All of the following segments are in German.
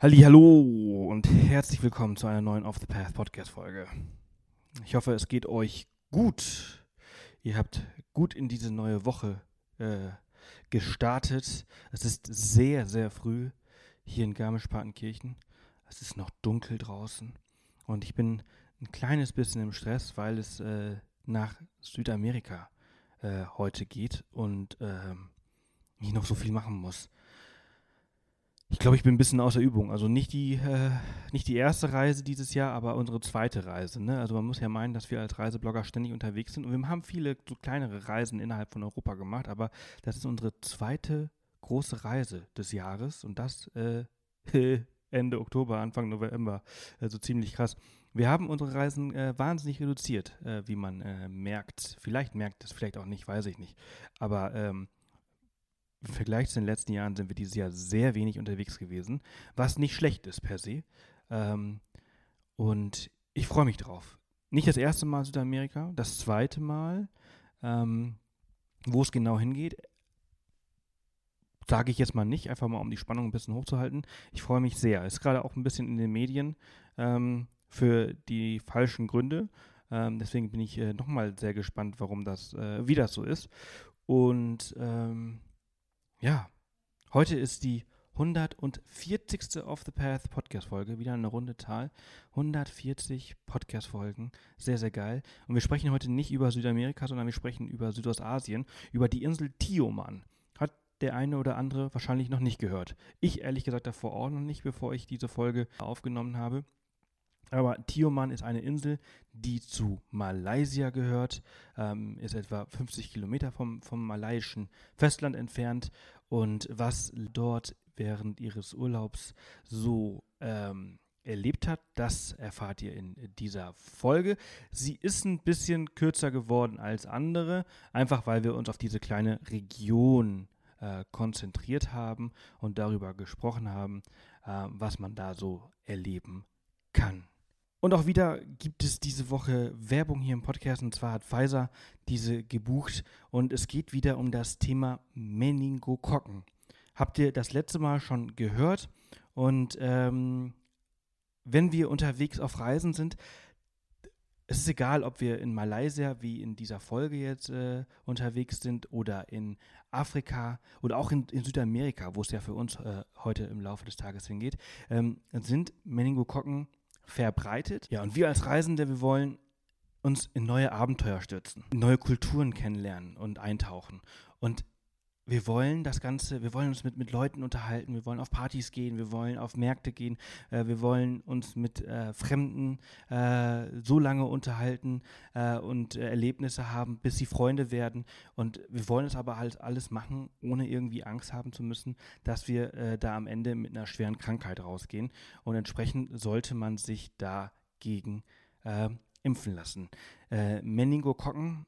Hallo und herzlich willkommen zu einer neuen Off the Path Podcast Folge. Ich hoffe, es geht euch gut. Ihr habt gut in diese neue Woche äh, gestartet. Es ist sehr, sehr früh hier in Garmisch-Partenkirchen. Es ist noch dunkel draußen und ich bin ein kleines bisschen im Stress, weil es äh, nach Südamerika äh, heute geht und ähm, ich noch so viel machen muss. Ich glaube, ich bin ein bisschen außer Übung. Also nicht die, äh, nicht die erste Reise dieses Jahr, aber unsere zweite Reise. Ne? Also man muss ja meinen, dass wir als Reiseblogger ständig unterwegs sind. Und wir haben viele so kleinere Reisen innerhalb von Europa gemacht, aber das ist unsere zweite große Reise des Jahres und das äh, Ende Oktober, Anfang November. Also ziemlich krass. Wir haben unsere Reisen äh, wahnsinnig reduziert, äh, wie man äh, merkt. Vielleicht merkt es, vielleicht auch nicht, weiß ich nicht. Aber ähm, im Vergleich zu den letzten Jahren sind wir dieses Jahr sehr wenig unterwegs gewesen, was nicht schlecht ist per se. Ähm, und ich freue mich drauf. Nicht das erste Mal Südamerika, das zweite Mal. Ähm, wo es genau hingeht, sage ich jetzt mal nicht, einfach mal um die Spannung ein bisschen hochzuhalten. Ich freue mich sehr. Ist gerade auch ein bisschen in den Medien ähm, für die falschen Gründe. Ähm, deswegen bin ich äh, nochmal sehr gespannt, warum das, äh, wie das so ist. Und ähm, ja, heute ist die 140. Off the Path Podcast-Folge. Wieder eine runde Tal. 140 Podcast-Folgen. Sehr, sehr geil. Und wir sprechen heute nicht über Südamerika, sondern wir sprechen über Südostasien, über die Insel Tioman. Hat der eine oder andere wahrscheinlich noch nicht gehört. Ich ehrlich gesagt davor auch noch nicht, bevor ich diese Folge aufgenommen habe. Aber Tioman ist eine Insel, die zu Malaysia gehört, ähm, ist etwa 50 Kilometer vom, vom malaiischen Festland entfernt. Und was dort während ihres Urlaubs so ähm, erlebt hat, das erfahrt ihr in dieser Folge. Sie ist ein bisschen kürzer geworden als andere, einfach weil wir uns auf diese kleine Region äh, konzentriert haben und darüber gesprochen haben, äh, was man da so erleben kann. Und auch wieder gibt es diese Woche Werbung hier im Podcast und zwar hat Pfizer diese gebucht und es geht wieder um das Thema Meningokokken. Habt ihr das letzte Mal schon gehört? Und ähm, wenn wir unterwegs auf Reisen sind, es ist egal, ob wir in Malaysia wie in dieser Folge jetzt äh, unterwegs sind oder in Afrika oder auch in, in Südamerika, wo es ja für uns äh, heute im Laufe des Tages hingeht, ähm, sind Meningokokken verbreitet. Ja, und wir als Reisende, wir wollen uns in neue Abenteuer stürzen, neue Kulturen kennenlernen und eintauchen. Und wir wollen das Ganze, wir wollen uns mit, mit Leuten unterhalten, wir wollen auf Partys gehen, wir wollen auf Märkte gehen, äh, wir wollen uns mit äh, Fremden äh, so lange unterhalten äh, und äh, Erlebnisse haben, bis sie Freunde werden. Und wir wollen es aber halt alles machen, ohne irgendwie Angst haben zu müssen, dass wir äh, da am Ende mit einer schweren Krankheit rausgehen. Und entsprechend sollte man sich dagegen impfen lassen. Meningokokken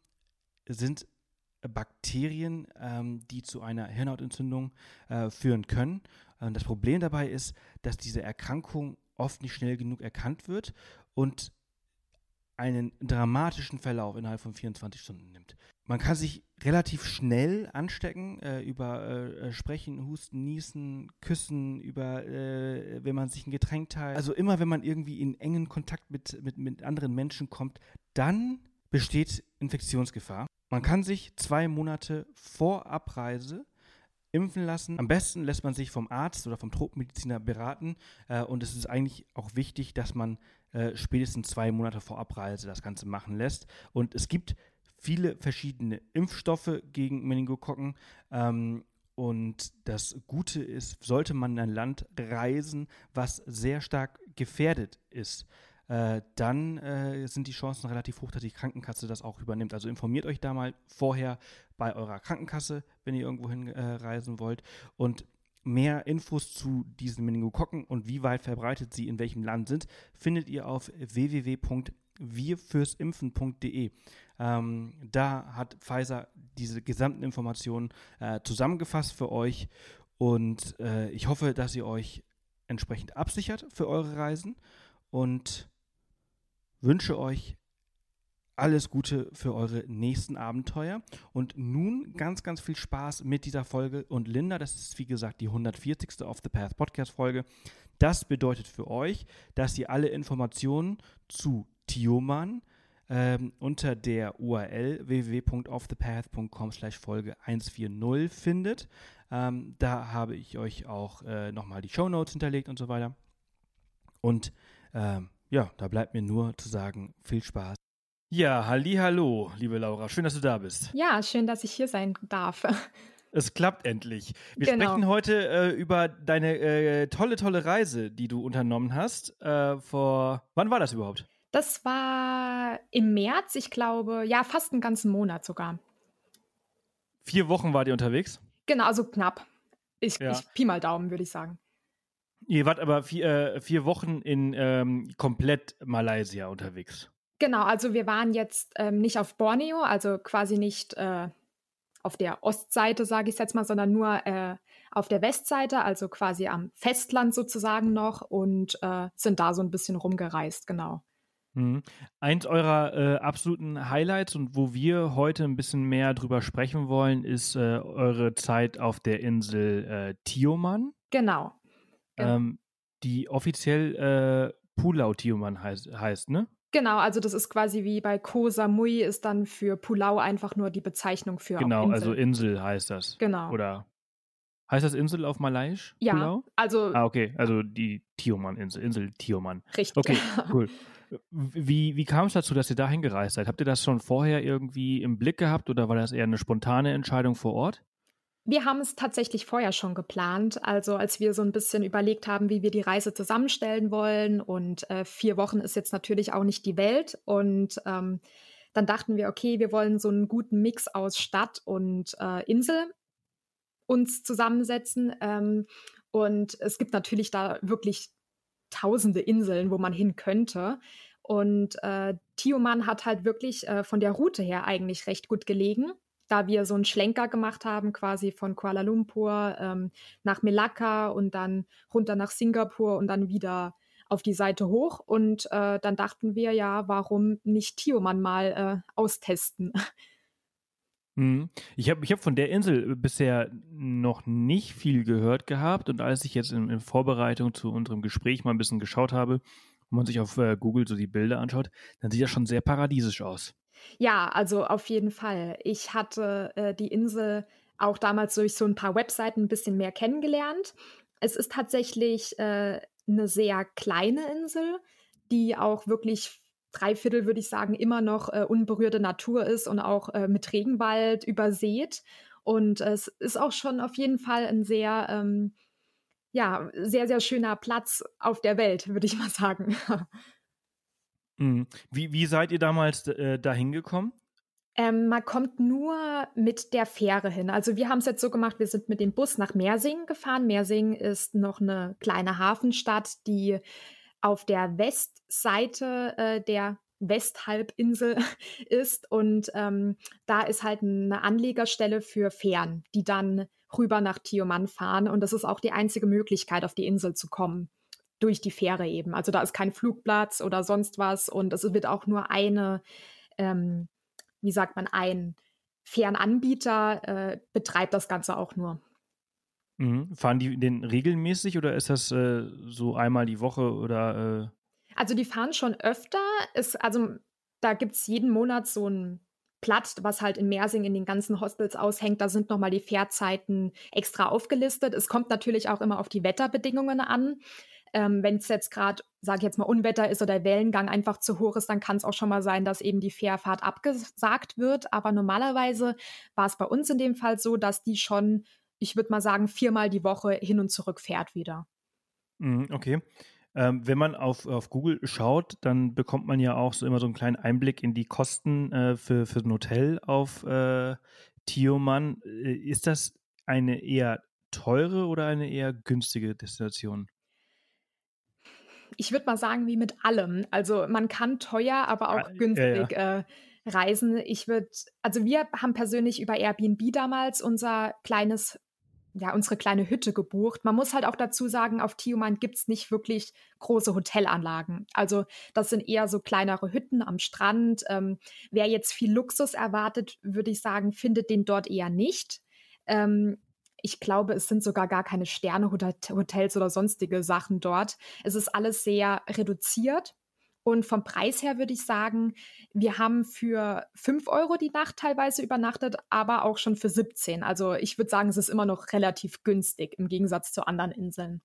sind Bakterien, ähm, die zu einer Hirnhautentzündung äh, führen können. Und das Problem dabei ist, dass diese Erkrankung oft nicht schnell genug erkannt wird und einen dramatischen Verlauf innerhalb von 24 Stunden nimmt. Man kann sich relativ schnell anstecken äh, über äh, äh, Sprechen, Husten, Niesen, Küssen, über äh, wenn man sich ein Getränk teilt. Also immer wenn man irgendwie in engen Kontakt mit, mit, mit anderen Menschen kommt, dann besteht Infektionsgefahr. Man kann sich zwei Monate vor Abreise impfen lassen. Am besten lässt man sich vom Arzt oder vom Tropenmediziner beraten. Äh, und es ist eigentlich auch wichtig, dass man äh, spätestens zwei Monate vor Abreise das Ganze machen lässt. Und es gibt viele verschiedene Impfstoffe gegen Meningokokken. Ähm, und das Gute ist, sollte man in ein Land reisen, was sehr stark gefährdet ist, äh, dann äh, sind die Chancen relativ hoch, dass die Krankenkasse das auch übernimmt. Also informiert euch da mal vorher bei eurer Krankenkasse, wenn ihr irgendwo hinreisen äh, wollt. Und mehr Infos zu diesen Meningokokken und wie weit verbreitet sie in welchem Land sind, findet ihr auf www.wirfürsimpfen.de. Ähm, da hat Pfizer diese gesamten Informationen äh, zusammengefasst für euch und äh, ich hoffe, dass ihr euch entsprechend absichert für eure Reisen und wünsche euch alles Gute für eure nächsten Abenteuer. Und nun ganz, ganz viel Spaß mit dieser Folge. Und Linda, das ist wie gesagt die 140. Off the Path Podcast Folge. Das bedeutet für euch, dass ihr alle Informationen zu Tioman ähm, unter der URL www.offthepath.com slash Folge 140 findet. Ähm, da habe ich euch auch äh, nochmal die Show Notes hinterlegt und so weiter. Und ähm, ja, da bleibt mir nur zu sagen, viel Spaß. Ja, halli, hallo, liebe Laura. Schön, dass du da bist. Ja, schön, dass ich hier sein darf. Es klappt endlich. Wir genau. sprechen heute äh, über deine äh, tolle, tolle Reise, die du unternommen hast. Äh, vor wann war das überhaupt? Das war im März, ich glaube, ja, fast einen ganzen Monat sogar. Vier Wochen wart ihr unterwegs? Genau, also knapp. Ich, ja. ich Pi mal Daumen, würde ich sagen. Ihr wart aber vier, äh, vier Wochen in ähm, komplett Malaysia unterwegs. Genau, also wir waren jetzt ähm, nicht auf Borneo, also quasi nicht äh, auf der Ostseite, sage ich jetzt mal, sondern nur äh, auf der Westseite, also quasi am Festland sozusagen noch und äh, sind da so ein bisschen rumgereist, genau. Mhm. Eins eurer äh, absoluten Highlights und wo wir heute ein bisschen mehr drüber sprechen wollen, ist äh, eure Zeit auf der Insel äh, Tioman. Genau. Ähm, die offiziell äh, Pulau Tioman heißt, heißt, ne? Genau, also das ist quasi wie bei Koh Samui ist dann für Pulau einfach nur die Bezeichnung für Genau, Insel. also Insel heißt das. Genau. Oder heißt das Insel auf Malaiisch? Ja, Pulau? also Ah, okay, also die Tioman-Insel, Insel Tioman. Richtig. Okay, cool. Wie, wie kam es dazu, dass ihr da hingereist seid? Habt ihr das schon vorher irgendwie im Blick gehabt oder war das eher eine spontane Entscheidung vor Ort? Wir haben es tatsächlich vorher schon geplant. Also als wir so ein bisschen überlegt haben, wie wir die Reise zusammenstellen wollen. Und äh, vier Wochen ist jetzt natürlich auch nicht die Welt. Und ähm, dann dachten wir, okay, wir wollen so einen guten Mix aus Stadt und äh, Insel uns zusammensetzen. Ähm, und es gibt natürlich da wirklich tausende Inseln, wo man hin könnte. Und äh, Tioman hat halt wirklich äh, von der Route her eigentlich recht gut gelegen, da wir so einen Schlenker gemacht haben, quasi von Kuala Lumpur ähm, nach Melaka und dann runter nach Singapur und dann wieder auf die Seite hoch. Und äh, dann dachten wir ja, warum nicht Tioman mal äh, austesten? Mhm. Ich habe ich hab von der Insel bisher noch nicht viel gehört gehabt und als ich jetzt in, in Vorbereitung zu unserem Gespräch mal ein bisschen geschaut habe und man sich auf äh, Google so die Bilder anschaut, dann sieht das schon sehr paradiesisch aus. Ja, also auf jeden Fall. Ich hatte äh, die Insel auch damals durch so ein paar Webseiten ein bisschen mehr kennengelernt. Es ist tatsächlich äh, eine sehr kleine Insel, die auch wirklich drei Viertel, würde ich sagen, immer noch äh, unberührte Natur ist und auch äh, mit Regenwald übersät. Und es ist auch schon auf jeden Fall ein sehr, ähm, ja, sehr, sehr schöner Platz auf der Welt, würde ich mal sagen. Mhm. Wie, wie seid ihr damals äh, dahin gekommen? Ähm, man kommt nur mit der Fähre hin. Also wir haben es jetzt so gemacht, wir sind mit dem Bus nach Mersing gefahren. Mersing ist noch eine kleine Hafenstadt, die auf der Westseite äh, der Westhalbinsel ist. Und ähm, da ist halt eine Anlegerstelle für Fähren, die dann rüber nach Tioman fahren. Und das ist auch die einzige Möglichkeit, auf die Insel zu kommen. Durch die Fähre eben. Also da ist kein Flugplatz oder sonst was. Und es wird auch nur eine, ähm, wie sagt man, ein Fernanbieter äh, betreibt das Ganze auch nur. Mhm. Fahren die den regelmäßig oder ist das äh, so einmal die Woche oder? Äh? Also die fahren schon öfter. Ist, also da gibt es jeden Monat so ein Platt, was halt in Mersing in den ganzen Hostels aushängt. Da sind nochmal die Fährzeiten extra aufgelistet. Es kommt natürlich auch immer auf die Wetterbedingungen an. Ähm, Wenn es jetzt gerade, sage ich jetzt mal, Unwetter ist oder der Wellengang einfach zu hoch ist, dann kann es auch schon mal sein, dass eben die Fährfahrt abgesagt wird. Aber normalerweise war es bei uns in dem Fall so, dass die schon ich würde mal sagen, viermal die Woche hin und zurück fährt wieder. Mhm, okay. Ähm, wenn man auf, auf Google schaut, dann bekommt man ja auch so immer so einen kleinen Einblick in die Kosten äh, für, für ein Hotel auf äh, Tioman. Äh, ist das eine eher teure oder eine eher günstige Destination? Ich würde mal sagen, wie mit allem. Also man kann teuer, aber auch ah, günstig ja, ja. Äh, reisen. Ich würde, also wir haben persönlich über Airbnb damals unser kleines ja, unsere kleine Hütte gebucht. Man muss halt auch dazu sagen, auf Tioman gibt es nicht wirklich große Hotelanlagen. Also das sind eher so kleinere Hütten am Strand. Ähm, wer jetzt viel Luxus erwartet, würde ich sagen, findet den dort eher nicht. Ähm, ich glaube, es sind sogar gar keine Sterne-Hotels oder sonstige Sachen dort. Es ist alles sehr reduziert. Und vom Preis her würde ich sagen, wir haben für 5 Euro die Nacht teilweise übernachtet, aber auch schon für 17. Also ich würde sagen, es ist immer noch relativ günstig im Gegensatz zu anderen Inseln.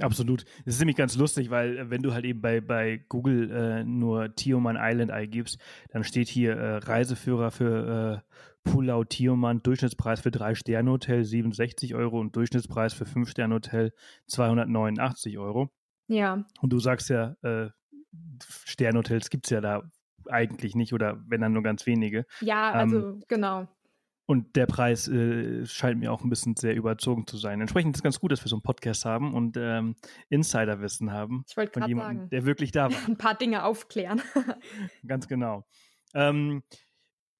Absolut. Das ist nämlich ganz lustig, weil äh, wenn du halt eben bei, bei Google äh, nur Tioman Island eingibst, dann steht hier äh, Reiseführer für äh, Pulau Tioman, Durchschnittspreis für 3-Sterne-Hotel 67 Euro und Durchschnittspreis für 5-Sterne-Hotel 289 Euro. Ja. Und du sagst ja, äh, Sternhotels gibt es ja da eigentlich nicht oder wenn dann nur ganz wenige. Ja, also ähm, genau. Und der Preis äh, scheint mir auch ein bisschen sehr überzogen zu sein. Entsprechend ist es ganz gut, dass wir so einen Podcast haben und ähm, Insiderwissen haben. Ich wollte gerade sagen. Der wirklich da war. ein paar Dinge aufklären. ganz genau. Ähm,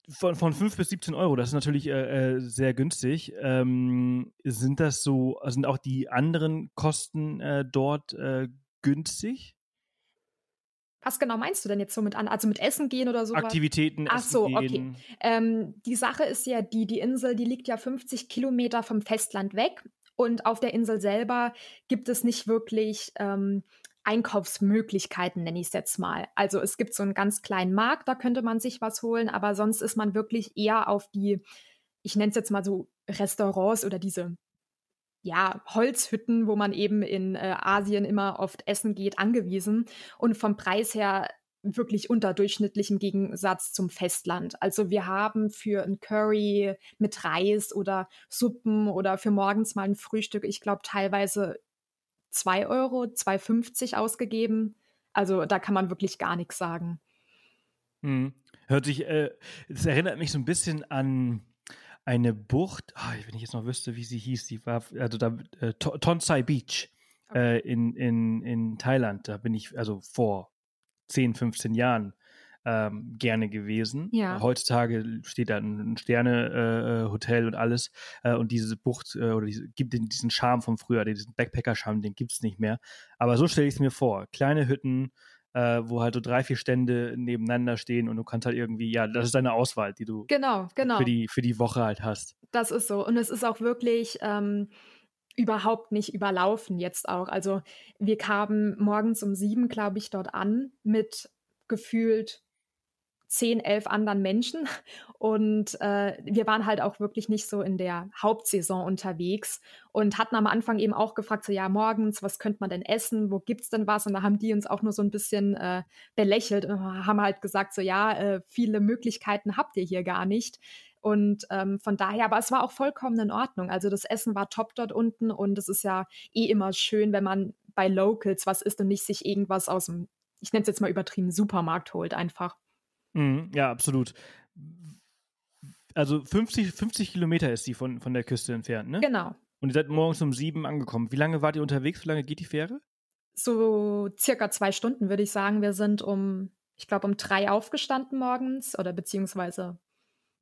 von, von 5 bis 17 Euro, das ist natürlich äh, äh, sehr günstig. Ähm, sind das so, sind auch die anderen Kosten äh, dort äh, günstig? Was genau meinst du denn jetzt so mit an? Also mit Essen gehen oder so? Aktivitäten, Ach so, okay. Ähm, die Sache ist ja die, die Insel, die liegt ja 50 Kilometer vom Festland weg. Und auf der Insel selber gibt es nicht wirklich ähm, Einkaufsmöglichkeiten, nenne ich es jetzt mal. Also es gibt so einen ganz kleinen Markt, da könnte man sich was holen, aber sonst ist man wirklich eher auf die, ich nenne es jetzt mal so Restaurants oder diese ja, Holzhütten, wo man eben in äh, Asien immer oft essen geht, angewiesen und vom Preis her wirklich unterdurchschnittlich im Gegensatz zum Festland. Also wir haben für ein Curry mit Reis oder Suppen oder für morgens mal ein Frühstück, ich glaube teilweise 2 Euro, 2,50 ausgegeben. Also da kann man wirklich gar nichts sagen. Hm. Hört sich, äh, es erinnert mich so ein bisschen an eine Bucht, oh, wenn ich jetzt noch wüsste, wie sie hieß, die war, also da, äh, Tonsai Beach okay. äh, in, in, in Thailand, da bin ich also vor 10, 15 Jahren ähm, gerne gewesen. Ja. Heutzutage steht da ein Sterne-Hotel äh, und alles äh, und diese Bucht äh, oder diese, gibt diesen Charme vom früher, diesen Backpacker-Charme, den gibt es nicht mehr. Aber so stelle ich es mir vor. Kleine Hütten, äh, wo halt so drei, vier Stände nebeneinander stehen und du kannst halt irgendwie, ja, das ist deine Auswahl, die du genau, genau. Für, die, für die Woche halt hast. Das ist so. Und es ist auch wirklich ähm, überhaupt nicht überlaufen jetzt auch. Also wir kamen morgens um sieben, glaube ich, dort an mit gefühlt zehn, elf anderen Menschen. Und äh, wir waren halt auch wirklich nicht so in der Hauptsaison unterwegs und hatten am Anfang eben auch gefragt, so ja, morgens, was könnte man denn essen? Wo gibt's denn was? Und da haben die uns auch nur so ein bisschen äh, belächelt und haben halt gesagt, so ja, äh, viele Möglichkeiten habt ihr hier gar nicht. Und ähm, von daher, aber es war auch vollkommen in Ordnung. Also das Essen war top dort unten und es ist ja eh immer schön, wenn man bei Locals was isst und nicht sich irgendwas aus dem, ich nenne es jetzt mal übertrieben, Supermarkt holt einfach. Mhm, ja, absolut. Also 50, 50 Kilometer ist sie von, von der Küste entfernt, ne? Genau. Und ihr seid morgens um sieben angekommen. Wie lange wart ihr unterwegs? Wie lange geht die Fähre? So circa zwei Stunden, würde ich sagen. Wir sind um, ich glaube, um drei aufgestanden morgens oder beziehungsweise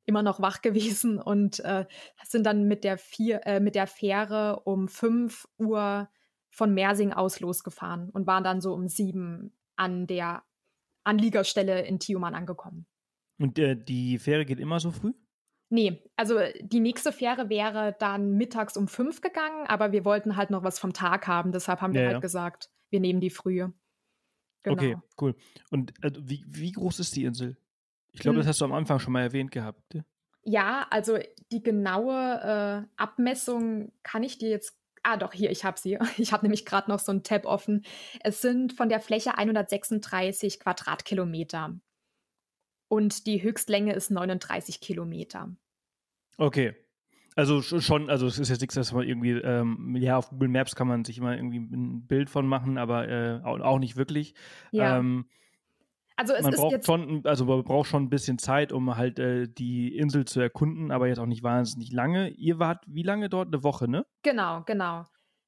immer noch wach gewesen und äh, sind dann mit der, vier, äh, mit der Fähre um fünf Uhr von Mersing aus losgefahren und waren dann so um sieben an der Anliegerstelle in Tioman angekommen. Und äh, die Fähre geht immer so früh? Nee, also die nächste Fähre wäre dann mittags um fünf gegangen, aber wir wollten halt noch was vom Tag haben, deshalb haben wir ja, halt ja. gesagt, wir nehmen die frühe. Genau. Okay, cool. Und äh, wie, wie groß ist die Insel? Ich glaube, hm. das hast du am Anfang schon mal erwähnt gehabt. Ne? Ja, also die genaue äh, Abmessung kann ich dir jetzt Ah, doch, hier, ich habe sie. Ich habe nämlich gerade noch so einen Tab offen. Es sind von der Fläche 136 Quadratkilometer. Und die Höchstlänge ist 39 Kilometer. Okay. Also schon, also es ist jetzt nichts, dass man irgendwie, ähm, ja, auf Google Maps kann man sich immer irgendwie ein Bild von machen, aber äh, auch nicht wirklich. Ja. Ähm, also es man ist braucht schon, also man braucht schon ein bisschen Zeit, um halt äh, die Insel zu erkunden, aber jetzt auch nicht wahnsinnig lange. Ihr wart wie lange dort? Eine Woche, ne? Genau, genau.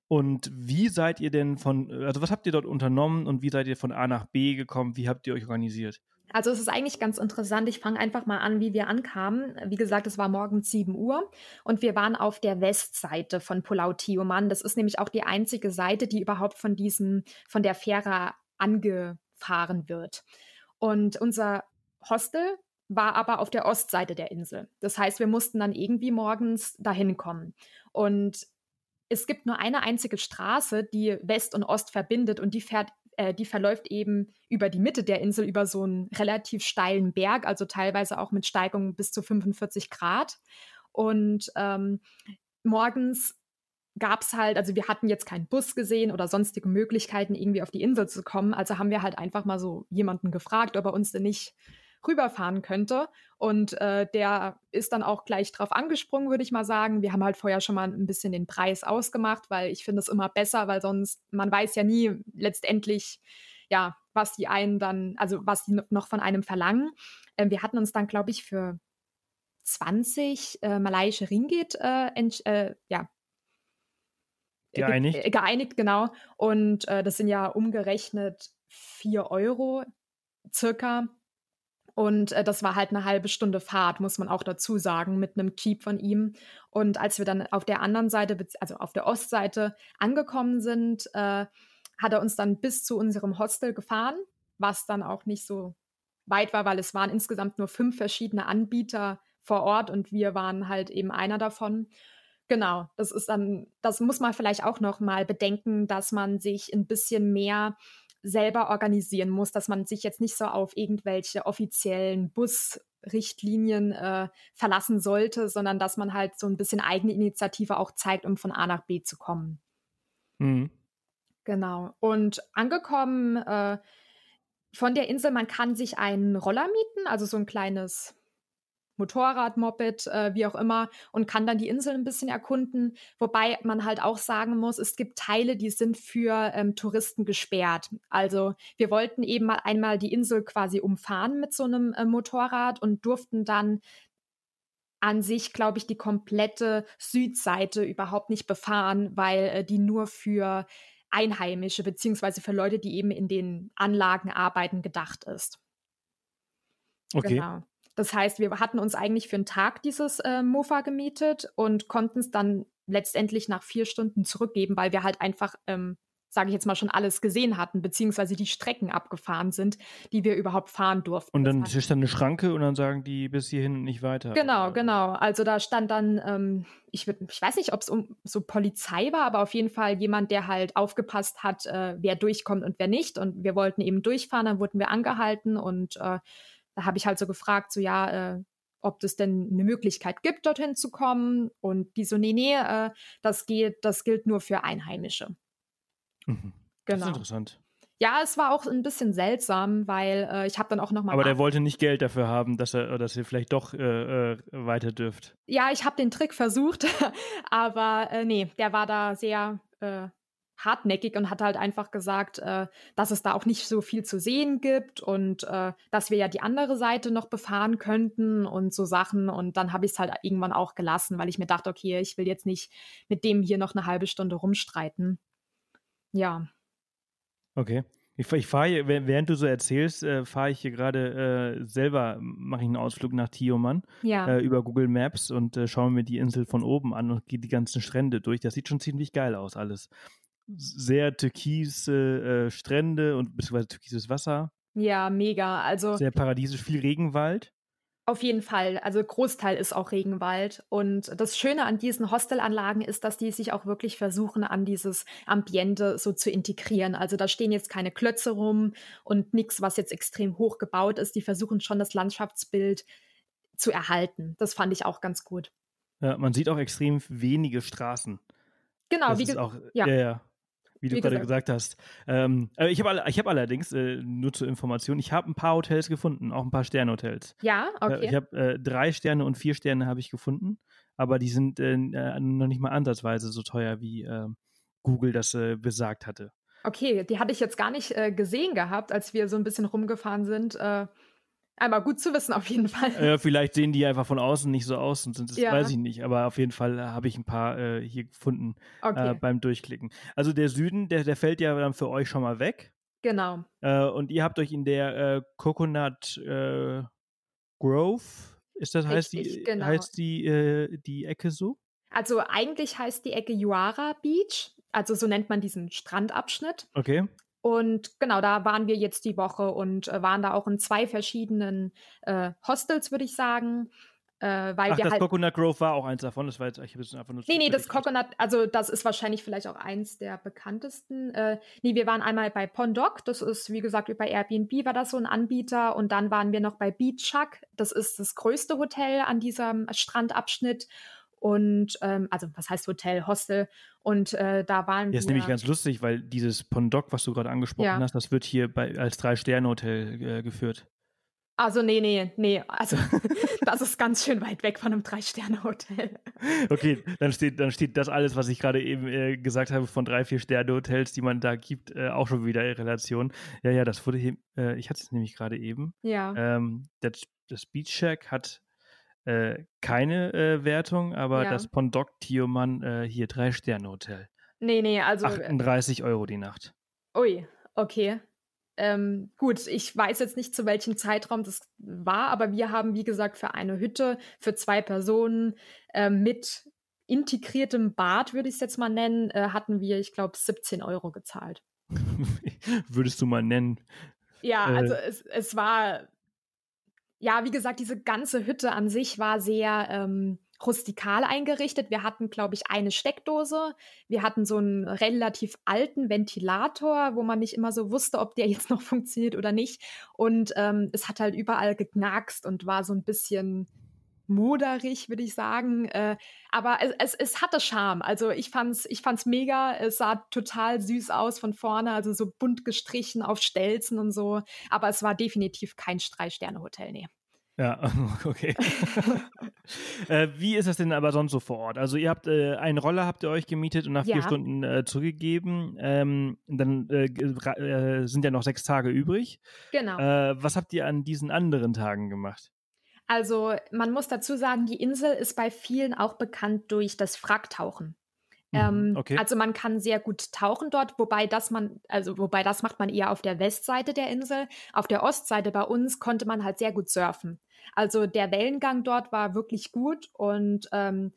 Und wie seid ihr denn von, also was habt ihr dort unternommen und wie seid ihr von A nach B gekommen? Wie habt ihr euch organisiert? Also es ist eigentlich ganz interessant. Ich fange einfach mal an, wie wir ankamen. Wie gesagt, es war morgens 7 Uhr und wir waren auf der Westseite von Pulau Tioman. Das ist nämlich auch die einzige Seite, die überhaupt von diesem, von der Fähre angefahren wird. Und unser Hostel war aber auf der Ostseite der Insel. Das heißt, wir mussten dann irgendwie morgens dahin kommen. Und es gibt nur eine einzige Straße, die West und Ost verbindet und die fährt äh, die verläuft eben über die Mitte der Insel, über so einen relativ steilen Berg, also teilweise auch mit Steigung bis zu 45 Grad. Und ähm, morgens gab es halt, also wir hatten jetzt keinen Bus gesehen oder sonstige Möglichkeiten, irgendwie auf die Insel zu kommen. Also haben wir halt einfach mal so jemanden gefragt, ob er uns denn nicht rüberfahren könnte. Und äh, der ist dann auch gleich drauf angesprungen, würde ich mal sagen. Wir haben halt vorher schon mal ein bisschen den Preis ausgemacht, weil ich finde es immer besser, weil sonst, man weiß ja nie letztendlich, ja, was die einen dann, also was die noch von einem verlangen. Ähm, wir hatten uns dann, glaube ich, für 20 äh, malaiische Ringgit äh, äh, ja, geeinigt. geeinigt, genau. Und äh, das sind ja umgerechnet 4 Euro circa. Und äh, das war halt eine halbe Stunde Fahrt, muss man auch dazu sagen, mit einem Jeep von ihm. Und als wir dann auf der anderen Seite, also auf der Ostseite angekommen sind, äh, hat er uns dann bis zu unserem Hostel gefahren, was dann auch nicht so weit war, weil es waren insgesamt nur fünf verschiedene Anbieter vor Ort und wir waren halt eben einer davon. Genau, das ist dann, das muss man vielleicht auch noch mal bedenken, dass man sich ein bisschen mehr selber organisieren muss, dass man sich jetzt nicht so auf irgendwelche offiziellen Busrichtlinien äh, verlassen sollte, sondern dass man halt so ein bisschen eigene Initiative auch zeigt, um von A nach B zu kommen. Mhm. Genau. Und angekommen äh, von der Insel, man kann sich einen Roller mieten, also so ein kleines Motorrad, Moped, äh, wie auch immer, und kann dann die Insel ein bisschen erkunden. Wobei man halt auch sagen muss, es gibt Teile, die sind für ähm, Touristen gesperrt. Also wir wollten eben mal einmal die Insel quasi umfahren mit so einem äh, Motorrad und durften dann an sich, glaube ich, die komplette Südseite überhaupt nicht befahren, weil äh, die nur für Einheimische beziehungsweise für Leute, die eben in den Anlagen arbeiten, gedacht ist. Okay. Genau. Das heißt, wir hatten uns eigentlich für einen Tag dieses äh, Mofa gemietet und konnten es dann letztendlich nach vier Stunden zurückgeben, weil wir halt einfach, ähm, sage ich jetzt mal, schon alles gesehen hatten, beziehungsweise die Strecken abgefahren sind, die wir überhaupt fahren durften. Und dann ist dann eine Schranke und dann sagen die bis hierhin und nicht weiter. Genau, genau. Also da stand dann, ähm, ich, würd, ich weiß nicht, ob es um so Polizei war, aber auf jeden Fall jemand, der halt aufgepasst hat, äh, wer durchkommt und wer nicht. Und wir wollten eben durchfahren, dann wurden wir angehalten und äh, da habe ich halt so gefragt, so ja, äh, ob es denn eine Möglichkeit gibt, dorthin zu kommen. Und die so, nee, nee, äh, das geht, das gilt nur für Einheimische. Mhm. Genau. Das ist genau. interessant. Ja, es war auch ein bisschen seltsam, weil äh, ich habe dann auch noch mal. Aber der wollte nicht Geld dafür haben, dass er, dass ihr vielleicht doch äh, äh, weiter dürft. Ja, ich habe den Trick versucht, aber äh, nee, der war da sehr äh, hartnäckig und hat halt einfach gesagt, äh, dass es da auch nicht so viel zu sehen gibt und äh, dass wir ja die andere Seite noch befahren könnten und so Sachen. Und dann habe ich es halt irgendwann auch gelassen, weil ich mir dachte, okay, ich will jetzt nicht mit dem hier noch eine halbe Stunde rumstreiten. Ja. Okay. Ich, ich fahre, während du so erzählst, äh, fahre ich hier gerade äh, selber, mache ich einen Ausflug nach Tioman ja. äh, über Google Maps und äh, schaue mir die Insel von oben an und gehe die ganzen Strände durch. Das sieht schon ziemlich geil aus alles sehr türkise äh, Strände und beziehungsweise türkises Wasser. Ja, mega. Also sehr paradiesisch, viel Regenwald. Auf jeden Fall. Also Großteil ist auch Regenwald. Und das Schöne an diesen Hostelanlagen ist, dass die sich auch wirklich versuchen, an dieses Ambiente so zu integrieren. Also da stehen jetzt keine Klötze rum und nichts, was jetzt extrem hoch gebaut ist. Die versuchen schon das Landschaftsbild zu erhalten. Das fand ich auch ganz gut. Ja, man sieht auch extrem wenige Straßen. Genau, das wie auch, ja. ja, ja wie du wie gerade gesagt hast. Ähm, äh, ich habe hab allerdings, äh, nur zur Information, ich habe ein paar Hotels gefunden, auch ein paar Sternhotels. Ja, äh, okay. ich habe äh, drei Sterne und vier Sterne habe ich gefunden, aber die sind äh, äh, noch nicht mal ansatzweise so teuer, wie ähm, Google das besagt hatte. Okay, die hatte ich jetzt gar nicht gesehen gehabt, als wir so ein bisschen rumgefahren sind. Aber gut zu wissen auf jeden Fall. Äh, vielleicht sehen die einfach von außen nicht so aus und sind es, ja. weiß ich nicht. Aber auf jeden Fall habe ich ein paar äh, hier gefunden okay. äh, beim Durchklicken. Also der Süden, der, der fällt ja dann für euch schon mal weg. Genau. Äh, und ihr habt euch in der äh, Coconut äh, Grove, ist das heißt die genau. heißt die die Ecke so? Also eigentlich heißt die Ecke Yuara Beach, also so nennt man diesen Strandabschnitt. Okay. Und genau, da waren wir jetzt die Woche und äh, waren da auch in zwei verschiedenen äh, Hostels, würde ich sagen. Äh, weil Ach, wir das halt, Coconut Grove war auch eins davon. Das war jetzt, ich habe jetzt einfach nur. Nee, nee, das Coconut, also das ist wahrscheinlich vielleicht auch eins der bekanntesten. Äh, nee, wir waren einmal bei Pondoc, das ist, wie gesagt, bei Airbnb war das so ein Anbieter. Und dann waren wir noch bei Beach Shack, das ist das größte Hotel an diesem Strandabschnitt. Und ähm, also was heißt Hotel, Hostel und äh, da waren ja, wir. ist nämlich ganz lustig, weil dieses Pondoc, was du gerade angesprochen ja. hast, das wird hier bei, als Drei-Sterne-Hotel äh, geführt. Also nee, nee, nee. Also das ist ganz schön weit weg von einem Drei-Sterne-Hotel. Okay, dann steht, dann steht das alles, was ich gerade eben äh, gesagt habe, von drei, vier Sterne-Hotels, die man da gibt, äh, auch schon wieder in Relation. Ja, ja, das wurde hier, äh, ich hatte es nämlich gerade eben. Ja. Ähm, das, das Beach Shack hat äh, keine äh, Wertung, aber ja. das Pondoc Tioman äh, hier Drei-Sterne-Hotel. Nee, nee, also. 38 Euro die Nacht. Ui, okay. Ähm, gut, ich weiß jetzt nicht, zu welchem Zeitraum das war, aber wir haben, wie gesagt, für eine Hütte für zwei Personen äh, mit integriertem Bad, würde ich es jetzt mal nennen, äh, hatten wir, ich glaube, 17 Euro gezahlt. Würdest du mal nennen? Ja, äh, also es, es war ja, wie gesagt, diese ganze Hütte an sich war sehr ähm, rustikal eingerichtet. Wir hatten, glaube ich, eine Steckdose. Wir hatten so einen relativ alten Ventilator, wo man nicht immer so wusste, ob der jetzt noch funktioniert oder nicht. Und ähm, es hat halt überall geknackst und war so ein bisschen moderig, würde ich sagen. Äh, aber es, es, es hatte Charme. Also ich fand's, ich fand's mega. Es sah total süß aus von vorne, also so bunt gestrichen auf Stelzen und so. Aber es war definitiv kein Drei-Sterne-Hotel, nee. Ja, okay. äh, wie ist das denn aber sonst so vor Ort? Also ihr habt äh, einen Roller habt ihr euch gemietet und nach ja. vier Stunden äh, zurückgegeben. Ähm, dann äh, äh, sind ja noch sechs Tage übrig. Genau. Was habt ihr an diesen anderen Tagen gemacht? Also man muss dazu sagen, die Insel ist bei vielen auch bekannt durch das Wracktauchen. Mhm, ähm, okay. Also man kann sehr gut tauchen dort, wobei das man, also wobei das macht man eher auf der Westseite der Insel. Auf der Ostseite bei uns konnte man halt sehr gut surfen. Also der Wellengang dort war wirklich gut und ähm,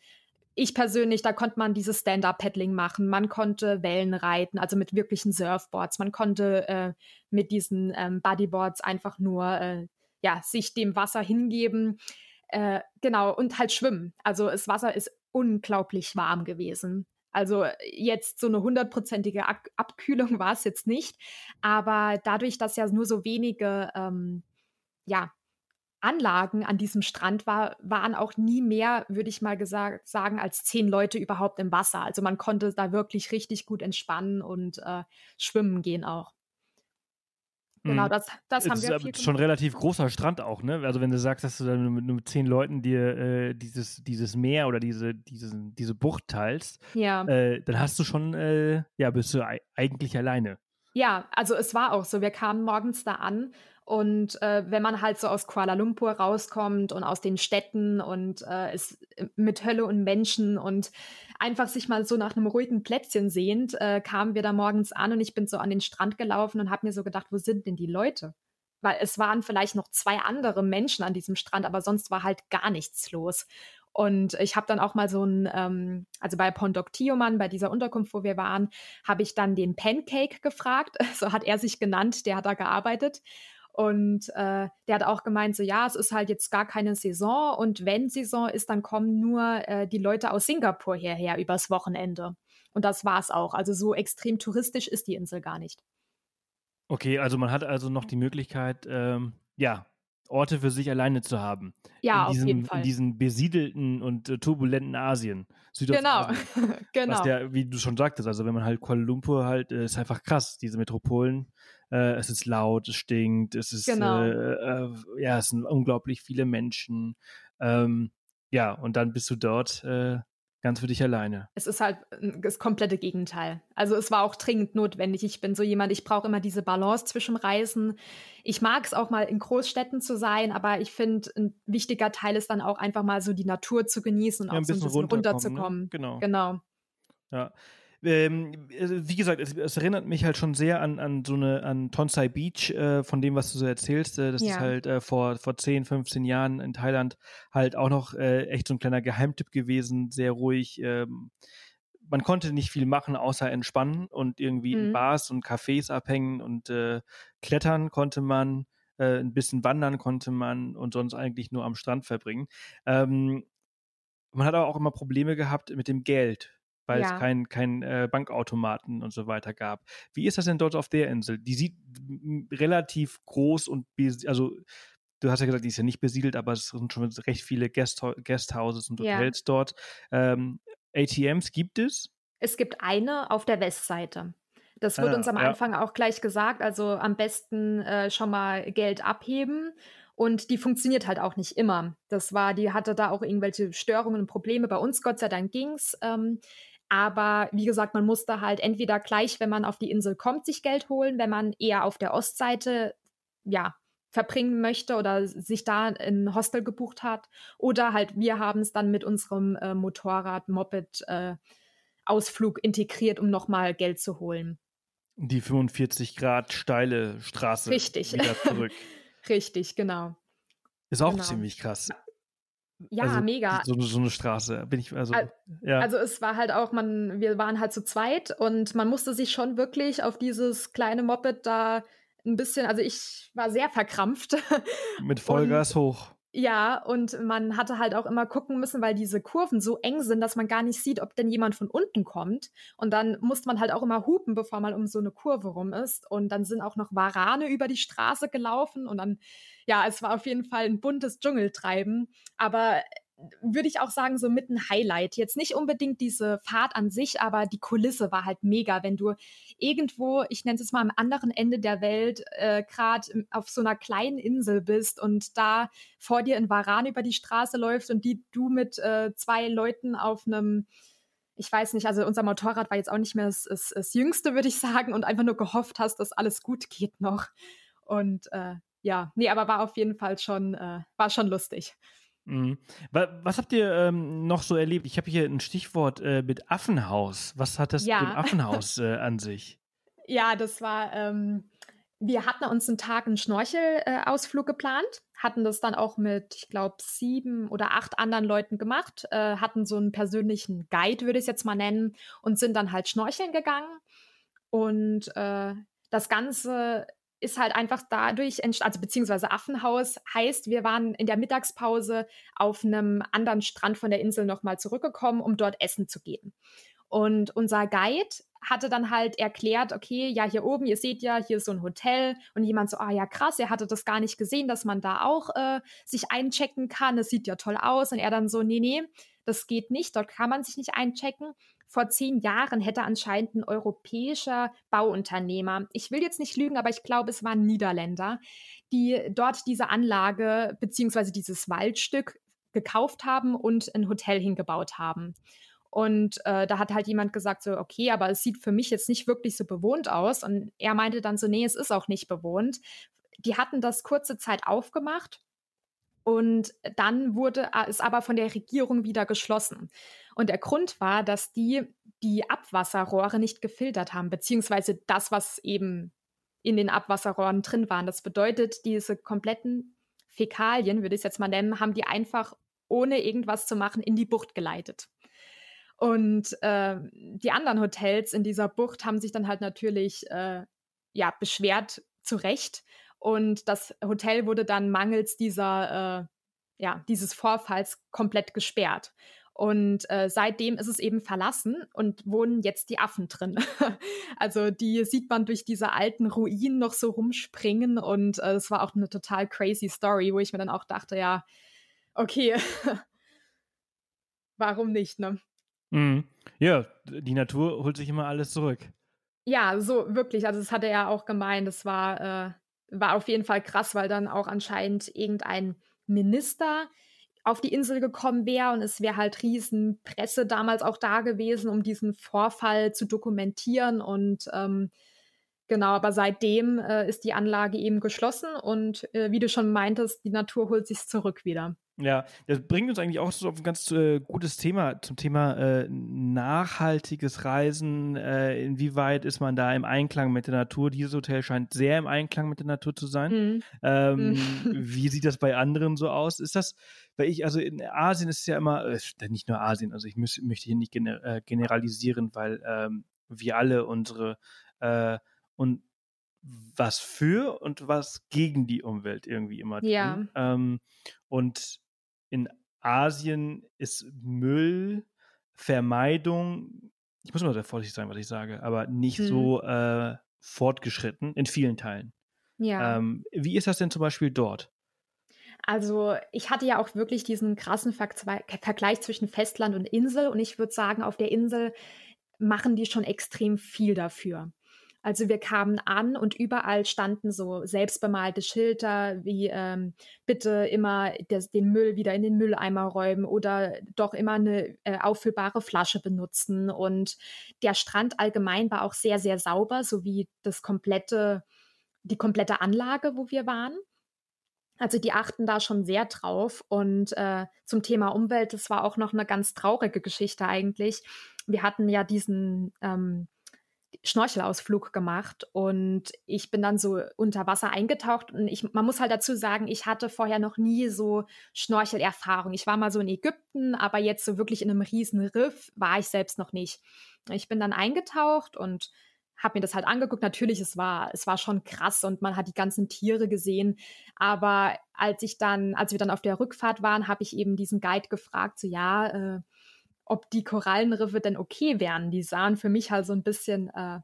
ich persönlich, da konnte man dieses Stand-up-Paddling machen, man konnte Wellen reiten, also mit wirklichen Surfboards, man konnte äh, mit diesen ähm, Bodyboards einfach nur äh, ja, sich dem Wasser hingeben. Äh, genau, und halt schwimmen. Also das Wasser ist unglaublich warm gewesen. Also jetzt so eine hundertprozentige Ab Abkühlung war es jetzt nicht, aber dadurch, dass ja nur so wenige ähm, ja, Anlagen an diesem Strand war, waren auch nie mehr, würde ich mal gesagt, sagen, als zehn Leute überhaupt im Wasser. Also man konnte da wirklich richtig gut entspannen und äh, schwimmen gehen auch. Genau, mhm. das, das haben wir viel ist schon relativ großer Strand auch, ne? Also wenn du sagst, dass du dann mit, mit zehn Leuten dir äh, dieses, dieses Meer oder diese, diese, diese Bucht teilst, ja. äh, dann hast du schon, äh, ja, bist du eigentlich alleine. Ja, also es war auch so. Wir kamen morgens da an und äh, wenn man halt so aus Kuala Lumpur rauskommt und aus den Städten und äh, es äh, mit Hölle und Menschen und einfach sich mal so nach einem ruhigen Plätzchen sehend, äh, kamen wir da morgens an und ich bin so an den Strand gelaufen und habe mir so gedacht, wo sind denn die Leute? Weil es waren vielleicht noch zwei andere Menschen an diesem Strand, aber sonst war halt gar nichts los. Und ich habe dann auch mal so ein, ähm, also bei Pondoc Tioman, bei dieser Unterkunft, wo wir waren, habe ich dann den Pancake gefragt. So hat er sich genannt, der hat da gearbeitet. Und äh, der hat auch gemeint, so ja, es ist halt jetzt gar keine Saison und wenn Saison ist, dann kommen nur äh, die Leute aus Singapur hierher übers Wochenende. Und das war's auch. Also so extrem touristisch ist die Insel gar nicht. Okay, also man hat also noch die Möglichkeit, ähm, ja, Orte für sich alleine zu haben. Ja, in diesem, auf jeden Fall. In diesem besiedelten und äh, turbulenten Asien. Genau, genau. Was der, wie du schon sagtest, also wenn man halt Kuala Lumpur halt, äh, ist einfach krass, diese Metropolen. Äh, es ist laut, es stinkt, es ist, genau. äh, äh, ja, es sind unglaublich viele Menschen. Ähm, ja, und dann bist du dort, äh, Ganz für dich alleine. Es ist halt das komplette Gegenteil. Also es war auch dringend notwendig. Ich bin so jemand, ich brauche immer diese Balance zwischen Reisen. Ich mag es auch mal in Großstädten zu sein, aber ich finde, ein wichtiger Teil ist dann auch einfach mal so die Natur zu genießen und ja, auch so ein bisschen ne? runterzukommen. Ne? Genau. Genau. Ja ähm, also, wie gesagt, es, es, erinnert mich halt schon sehr an, an so eine, an Tonsai Beach, äh, von dem, was du so erzählst. Äh, das ja. ist halt äh, vor, vor 10, 15 Jahren in Thailand halt auch noch äh, echt so ein kleiner Geheimtipp gewesen, sehr ruhig. Ähm, man konnte nicht viel machen, außer entspannen und irgendwie mhm. in Bars und Cafés abhängen und äh, klettern konnte man, äh, ein bisschen wandern konnte man und sonst eigentlich nur am Strand verbringen. Ähm, man hat aber auch immer Probleme gehabt mit dem Geld weil ja. es kein, kein äh, Bankautomaten und so weiter gab. Wie ist das denn dort auf der Insel? Die sieht relativ groß und, also du hast ja gesagt, die ist ja nicht besiedelt, aber es sind schon recht viele Guest Guesthouses und Hotels ja. dort. Ähm, ATMs gibt es? Es gibt eine auf der Westseite. Das wurde ah, uns am ja. Anfang auch gleich gesagt. Also am besten äh, schon mal Geld abheben. Und die funktioniert halt auch nicht immer. Das war, die hatte da auch irgendwelche Störungen und Probleme. Bei uns, Gott sei Dank, ging's. Ähm, aber wie gesagt, man musste halt entweder gleich, wenn man auf die Insel kommt, sich Geld holen, wenn man eher auf der Ostseite, ja, verbringen möchte oder sich da ein Hostel gebucht hat. Oder halt, wir haben es dann mit unserem äh, Motorrad, Moped, äh, Ausflug integriert, um nochmal Geld zu holen. Die 45 Grad steile Straße Richtig. wieder zurück. Richtig, genau. Ist auch genau. ziemlich krass. Ja, also, mega. So, so, eine Straße bin ich also. Ja. also es war halt auch, man, wir waren halt zu zweit und man musste sich schon wirklich auf dieses kleine Moped da ein bisschen, also ich war sehr verkrampft. Mit Vollgas und, hoch. Ja, und man hatte halt auch immer gucken müssen, weil diese Kurven so eng sind, dass man gar nicht sieht, ob denn jemand von unten kommt. Und dann musste man halt auch immer hupen, bevor man um so eine Kurve rum ist. Und dann sind auch noch Warane über die Straße gelaufen. Und dann, ja, es war auf jeden Fall ein buntes Dschungeltreiben. Aber würde ich auch sagen, so mit ein Highlight. Jetzt nicht unbedingt diese Fahrt an sich, aber die Kulisse war halt mega, wenn du irgendwo, ich nenne es mal am anderen Ende der Welt, äh, gerade auf so einer kleinen Insel bist und da vor dir ein Varan über die Straße läuft und die du mit äh, zwei Leuten auf einem ich weiß nicht, also unser Motorrad war jetzt auch nicht mehr das, das, das Jüngste, würde ich sagen, und einfach nur gehofft hast, dass alles gut geht noch. Und äh, ja, nee, aber war auf jeden Fall schon, äh, war schon lustig. Mhm. Was habt ihr ähm, noch so erlebt? Ich habe hier ein Stichwort äh, mit Affenhaus. Was hat das ja. mit dem Affenhaus äh, an sich? Ja, das war, ähm, wir hatten uns einen Tag einen Schnorchelausflug äh, geplant, hatten das dann auch mit, ich glaube, sieben oder acht anderen Leuten gemacht, äh, hatten so einen persönlichen Guide, würde ich es jetzt mal nennen, und sind dann halt schnorcheln gegangen. Und äh, das Ganze ist halt einfach dadurch, also beziehungsweise Affenhaus heißt, wir waren in der Mittagspause auf einem anderen Strand von der Insel nochmal zurückgekommen, um dort essen zu gehen. Und unser Guide hatte dann halt erklärt, okay, ja, hier oben, ihr seht ja, hier ist so ein Hotel. Und jemand so, ah ja, krass, er hatte das gar nicht gesehen, dass man da auch äh, sich einchecken kann. Das sieht ja toll aus. Und er dann so, nee, nee, das geht nicht, dort kann man sich nicht einchecken. Vor zehn Jahren hätte anscheinend ein europäischer Bauunternehmer, ich will jetzt nicht lügen, aber ich glaube, es waren Niederländer, die dort diese Anlage beziehungsweise dieses Waldstück gekauft haben und ein Hotel hingebaut haben. Und äh, da hat halt jemand gesagt, so, okay, aber es sieht für mich jetzt nicht wirklich so bewohnt aus. Und er meinte dann so, nee, es ist auch nicht bewohnt. Die hatten das kurze Zeit aufgemacht und dann wurde es aber von der Regierung wieder geschlossen. Und der Grund war, dass die die Abwasserrohre nicht gefiltert haben, beziehungsweise das, was eben in den Abwasserrohren drin waren. Das bedeutet, diese kompletten Fäkalien, würde ich es jetzt mal nennen, haben die einfach ohne irgendwas zu machen in die Bucht geleitet. Und äh, die anderen Hotels in dieser Bucht haben sich dann halt natürlich äh, ja beschwert, zu Recht, und das Hotel wurde dann mangels dieser, äh, ja, dieses Vorfalls komplett gesperrt. Und äh, seitdem ist es eben verlassen und wohnen jetzt die Affen drin. also die sieht man durch diese alten Ruinen noch so rumspringen und äh, es war auch eine total crazy Story, wo ich mir dann auch dachte, ja, okay, warum nicht, ne? Mhm. Ja, die Natur holt sich immer alles zurück. Ja, so wirklich. Also das hat er ja auch gemeint. Das war äh, war auf jeden Fall krass, weil dann auch anscheinend irgendein Minister auf die Insel gekommen wäre und es wäre halt Riesenpresse damals auch da gewesen, um diesen Vorfall zu dokumentieren und ähm, Genau, aber seitdem äh, ist die Anlage eben geschlossen und äh, wie du schon meintest, die Natur holt sich zurück wieder. Ja, das bringt uns eigentlich auch so auf ein ganz äh, gutes Thema zum Thema äh, nachhaltiges Reisen. Äh, inwieweit ist man da im Einklang mit der Natur? Dieses Hotel scheint sehr im Einklang mit der Natur zu sein. Mhm. Ähm, mhm. wie sieht das bei anderen so aus? Ist das, weil ich, also in Asien ist es ja immer, äh, nicht nur Asien, also ich muss, möchte hier nicht gener generalisieren, weil ähm, wir alle unsere und was für und was gegen die Umwelt irgendwie immer tun. Ja. Ähm, und in Asien ist Müllvermeidung, ich muss mal sehr vorsichtig sein, was ich sage, aber nicht hm. so äh, fortgeschritten in vielen Teilen. Ja. Ähm, wie ist das denn zum Beispiel dort? Also ich hatte ja auch wirklich diesen krassen Ver Vergleich zwischen Festland und Insel und ich würde sagen, auf der Insel machen die schon extrem viel dafür. Also wir kamen an und überall standen so selbstbemalte Schilder wie ähm, bitte immer des, den Müll wieder in den Mülleimer räumen oder doch immer eine äh, auffüllbare Flasche benutzen. Und der Strand allgemein war auch sehr, sehr sauber, sowie das komplette, die komplette Anlage, wo wir waren. Also die achten da schon sehr drauf. Und äh, zum Thema Umwelt, das war auch noch eine ganz traurige Geschichte eigentlich. Wir hatten ja diesen ähm, Schnorchelausflug gemacht und ich bin dann so unter Wasser eingetaucht und ich, man muss halt dazu sagen, ich hatte vorher noch nie so Schnorchelerfahrung. Ich war mal so in Ägypten, aber jetzt so wirklich in einem riesen Riff war ich selbst noch nicht. Ich bin dann eingetaucht und habe mir das halt angeguckt. Natürlich, es war, es war schon krass und man hat die ganzen Tiere gesehen. Aber als ich dann, als wir dann auf der Rückfahrt waren, habe ich eben diesen Guide gefragt, so ja, äh, ob die Korallenriffe denn okay wären. Die sahen für mich halt so ein bisschen äh,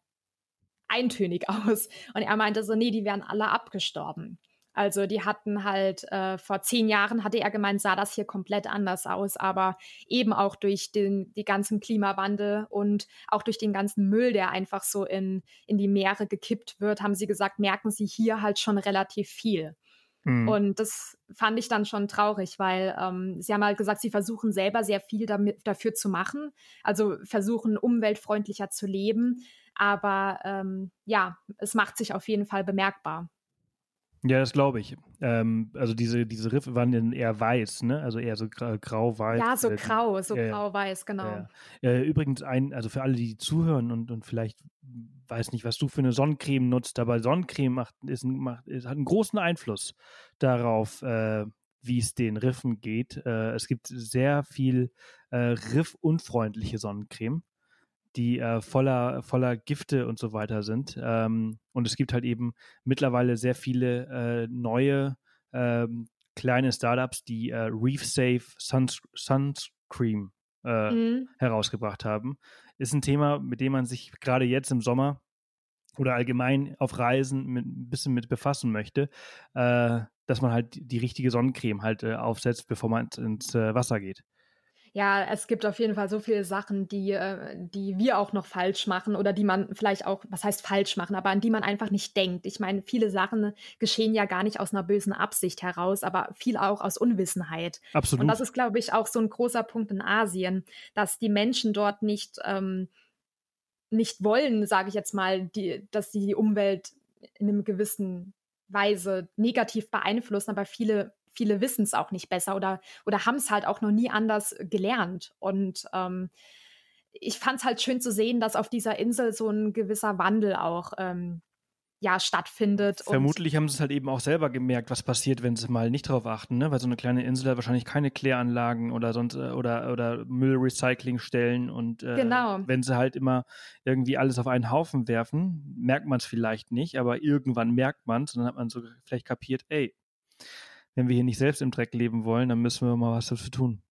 eintönig aus. Und er meinte so, nee, die wären alle abgestorben. Also die hatten halt, äh, vor zehn Jahren hatte er gemeint, sah das hier komplett anders aus, aber eben auch durch den die ganzen Klimawandel und auch durch den ganzen Müll, der einfach so in, in die Meere gekippt wird, haben sie gesagt, merken sie hier halt schon relativ viel. Mhm. Und das fand ich dann schon traurig, weil ähm, sie haben halt gesagt, sie versuchen selber sehr viel damit, dafür zu machen, also versuchen umweltfreundlicher zu leben. Aber ähm, ja, es macht sich auf jeden Fall bemerkbar. Ja, das glaube ich. Ähm, also diese, diese Riffe waren dann eher weiß, ne? Also eher so grau-weiß. Ja, so äh, grau, so äh, grau-weiß, genau. Äh, übrigens ein, also für alle, die zuhören und, und vielleicht weiß nicht, was du für eine Sonnencreme nutzt, aber Sonnencreme macht, ist, macht, ist, hat einen großen Einfluss darauf, äh, wie es den Riffen geht. Äh, es gibt sehr viel äh, riffunfreundliche Sonnencreme die äh, voller, voller Gifte und so weiter sind. Ähm, und es gibt halt eben mittlerweile sehr viele äh, neue ähm, kleine Startups, die äh, Reef Safe Suns Sunscreen äh, mhm. herausgebracht haben. Ist ein Thema, mit dem man sich gerade jetzt im Sommer oder allgemein auf Reisen mit, ein bisschen mit befassen möchte, äh, dass man halt die richtige Sonnencreme halt äh, aufsetzt, bevor man ins Wasser geht ja, es gibt auf jeden Fall so viele Sachen, die, äh, die wir auch noch falsch machen oder die man vielleicht auch, was heißt falsch machen, aber an die man einfach nicht denkt. Ich meine, viele Sachen geschehen ja gar nicht aus einer bösen Absicht heraus, aber viel auch aus Unwissenheit. Absolut. Und das ist, glaube ich, auch so ein großer Punkt in Asien, dass die Menschen dort nicht, ähm, nicht wollen, sage ich jetzt mal, die, dass sie die Umwelt in einem gewissen Weise negativ beeinflussen, aber viele viele wissen es auch nicht besser oder, oder haben es halt auch noch nie anders gelernt. Und ähm, ich fand es halt schön zu sehen, dass auf dieser Insel so ein gewisser Wandel auch ähm, ja, stattfindet. Vermutlich haben sie es halt eben auch selber gemerkt, was passiert, wenn sie mal nicht drauf achten, ne? Weil so eine kleine Insel hat wahrscheinlich keine Kläranlagen oder sonst äh, oder oder Müllrecyclingstellen und äh, genau. wenn sie halt immer irgendwie alles auf einen Haufen werfen, merkt man es vielleicht nicht, aber irgendwann merkt man es und dann hat man so vielleicht kapiert, ey, wenn wir hier nicht selbst im Dreck leben wollen, dann müssen wir mal was dafür tun.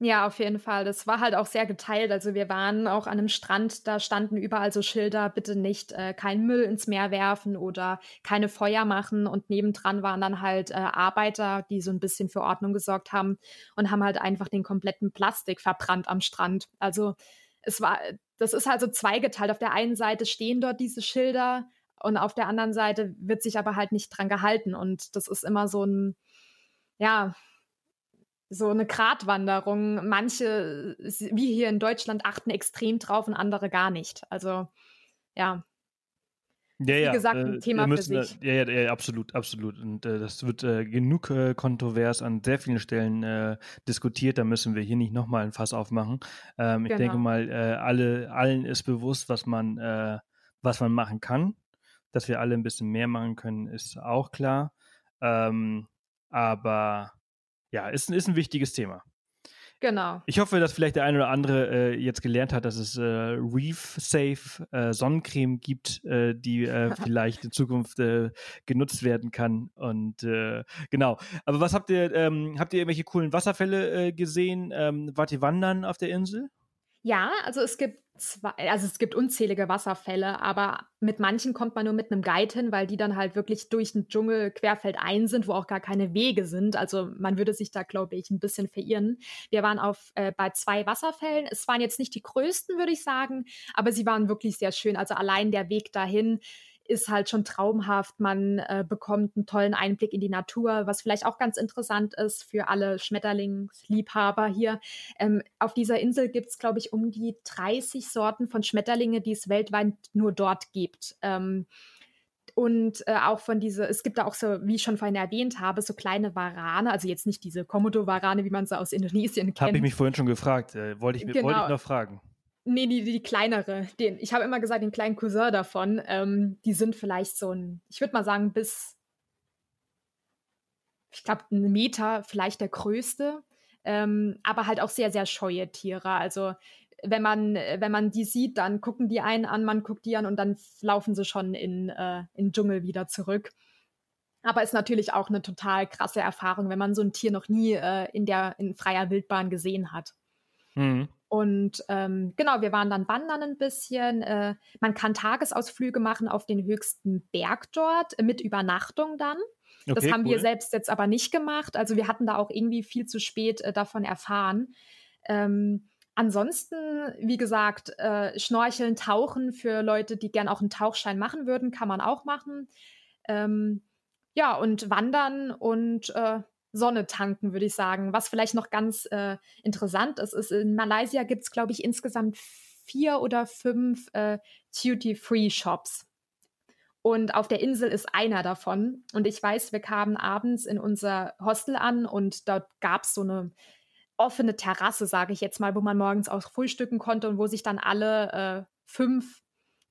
Ja, auf jeden Fall. Das war halt auch sehr geteilt. Also wir waren auch an einem Strand, da standen überall so Schilder, bitte nicht äh, keinen Müll ins Meer werfen oder keine Feuer machen. Und nebendran waren dann halt äh, Arbeiter, die so ein bisschen für Ordnung gesorgt haben und haben halt einfach den kompletten Plastik verbrannt am Strand. Also es war, das ist halt so zweigeteilt. Auf der einen Seite stehen dort diese Schilder und auf der anderen Seite wird sich aber halt nicht dran gehalten. Und das ist immer so ein, ja, so eine Gratwanderung. Manche, wie hier in Deutschland, achten extrem drauf und andere gar nicht. Also ja. Ja, ja, wie gesagt, ein äh, Thema müssen, für sich. Ja, ja, ja, absolut, absolut. Und äh, das wird äh, genug äh, kontrovers an sehr vielen Stellen äh, diskutiert. Da müssen wir hier nicht nochmal ein Fass aufmachen. Ähm, genau. Ich denke genau. mal, äh, alle, allen ist bewusst, was man, äh, was man machen kann. Dass wir alle ein bisschen mehr machen können, ist auch klar. Ähm, aber ja, ist, ist ein wichtiges Thema. Genau. Ich hoffe, dass vielleicht der eine oder andere äh, jetzt gelernt hat, dass es äh, Reef-Safe äh, Sonnencreme gibt, äh, die äh, vielleicht in Zukunft äh, genutzt werden kann. Und genau. Aber was habt ihr, ähm, habt ihr irgendwelche coolen Wasserfälle gesehen? Ähm, wart ihr wandern auf der Insel? Ja, also es gibt zwei, also es gibt unzählige Wasserfälle, aber mit manchen kommt man nur mit einem Guide hin, weil die dann halt wirklich durch den Dschungel querfeldein sind, wo auch gar keine Wege sind. Also man würde sich da, glaube ich, ein bisschen verirren. Wir waren auf äh, bei zwei Wasserfällen. Es waren jetzt nicht die größten, würde ich sagen, aber sie waren wirklich sehr schön. Also allein der Weg dahin ist halt schon traumhaft. Man äh, bekommt einen tollen Einblick in die Natur, was vielleicht auch ganz interessant ist für alle Schmetterlingsliebhaber hier. Ähm, auf dieser Insel gibt es, glaube ich, um die 30 Sorten von Schmetterlinge, die es weltweit nur dort gibt. Ähm, und äh, auch von diese, es gibt da auch so, wie ich schon vorhin erwähnt habe, so kleine Warane, also jetzt nicht diese Komodo-Warane, wie man sie aus Indonesien kennt. Habe ich mich vorhin schon gefragt, äh, wollte ich, genau. wollte ich noch fragen. Nee, die, die kleinere. Den, ich habe immer gesagt, den kleinen Cousin davon. Ähm, die sind vielleicht so ein, ich würde mal sagen, bis, ich glaube, einen Meter, vielleicht der größte. Ähm, aber halt auch sehr, sehr scheue Tiere. Also wenn man, wenn man die sieht, dann gucken die einen an, man guckt die an und dann laufen sie schon in, äh, in Dschungel wieder zurück. Aber ist natürlich auch eine total krasse Erfahrung, wenn man so ein Tier noch nie äh, in der in freier Wildbahn gesehen hat. Mhm. Und ähm, genau, wir waren dann wandern ein bisschen. Äh, man kann Tagesausflüge machen auf den höchsten Berg dort äh, mit Übernachtung dann. Okay, das haben cool. wir selbst jetzt aber nicht gemacht. Also wir hatten da auch irgendwie viel zu spät äh, davon erfahren. Ähm, ansonsten, wie gesagt, äh, Schnorcheln, Tauchen für Leute, die gern auch einen Tauchschein machen würden, kann man auch machen. Ähm, ja, und wandern und äh, Sonne tanken, würde ich sagen. Was vielleicht noch ganz äh, interessant ist, ist, in Malaysia gibt es, glaube ich, insgesamt vier oder fünf äh, Duty-Free-Shops. Und auf der Insel ist einer davon. Und ich weiß, wir kamen abends in unser Hostel an und dort gab es so eine offene Terrasse, sage ich jetzt mal, wo man morgens auch frühstücken konnte und wo sich dann alle äh, fünf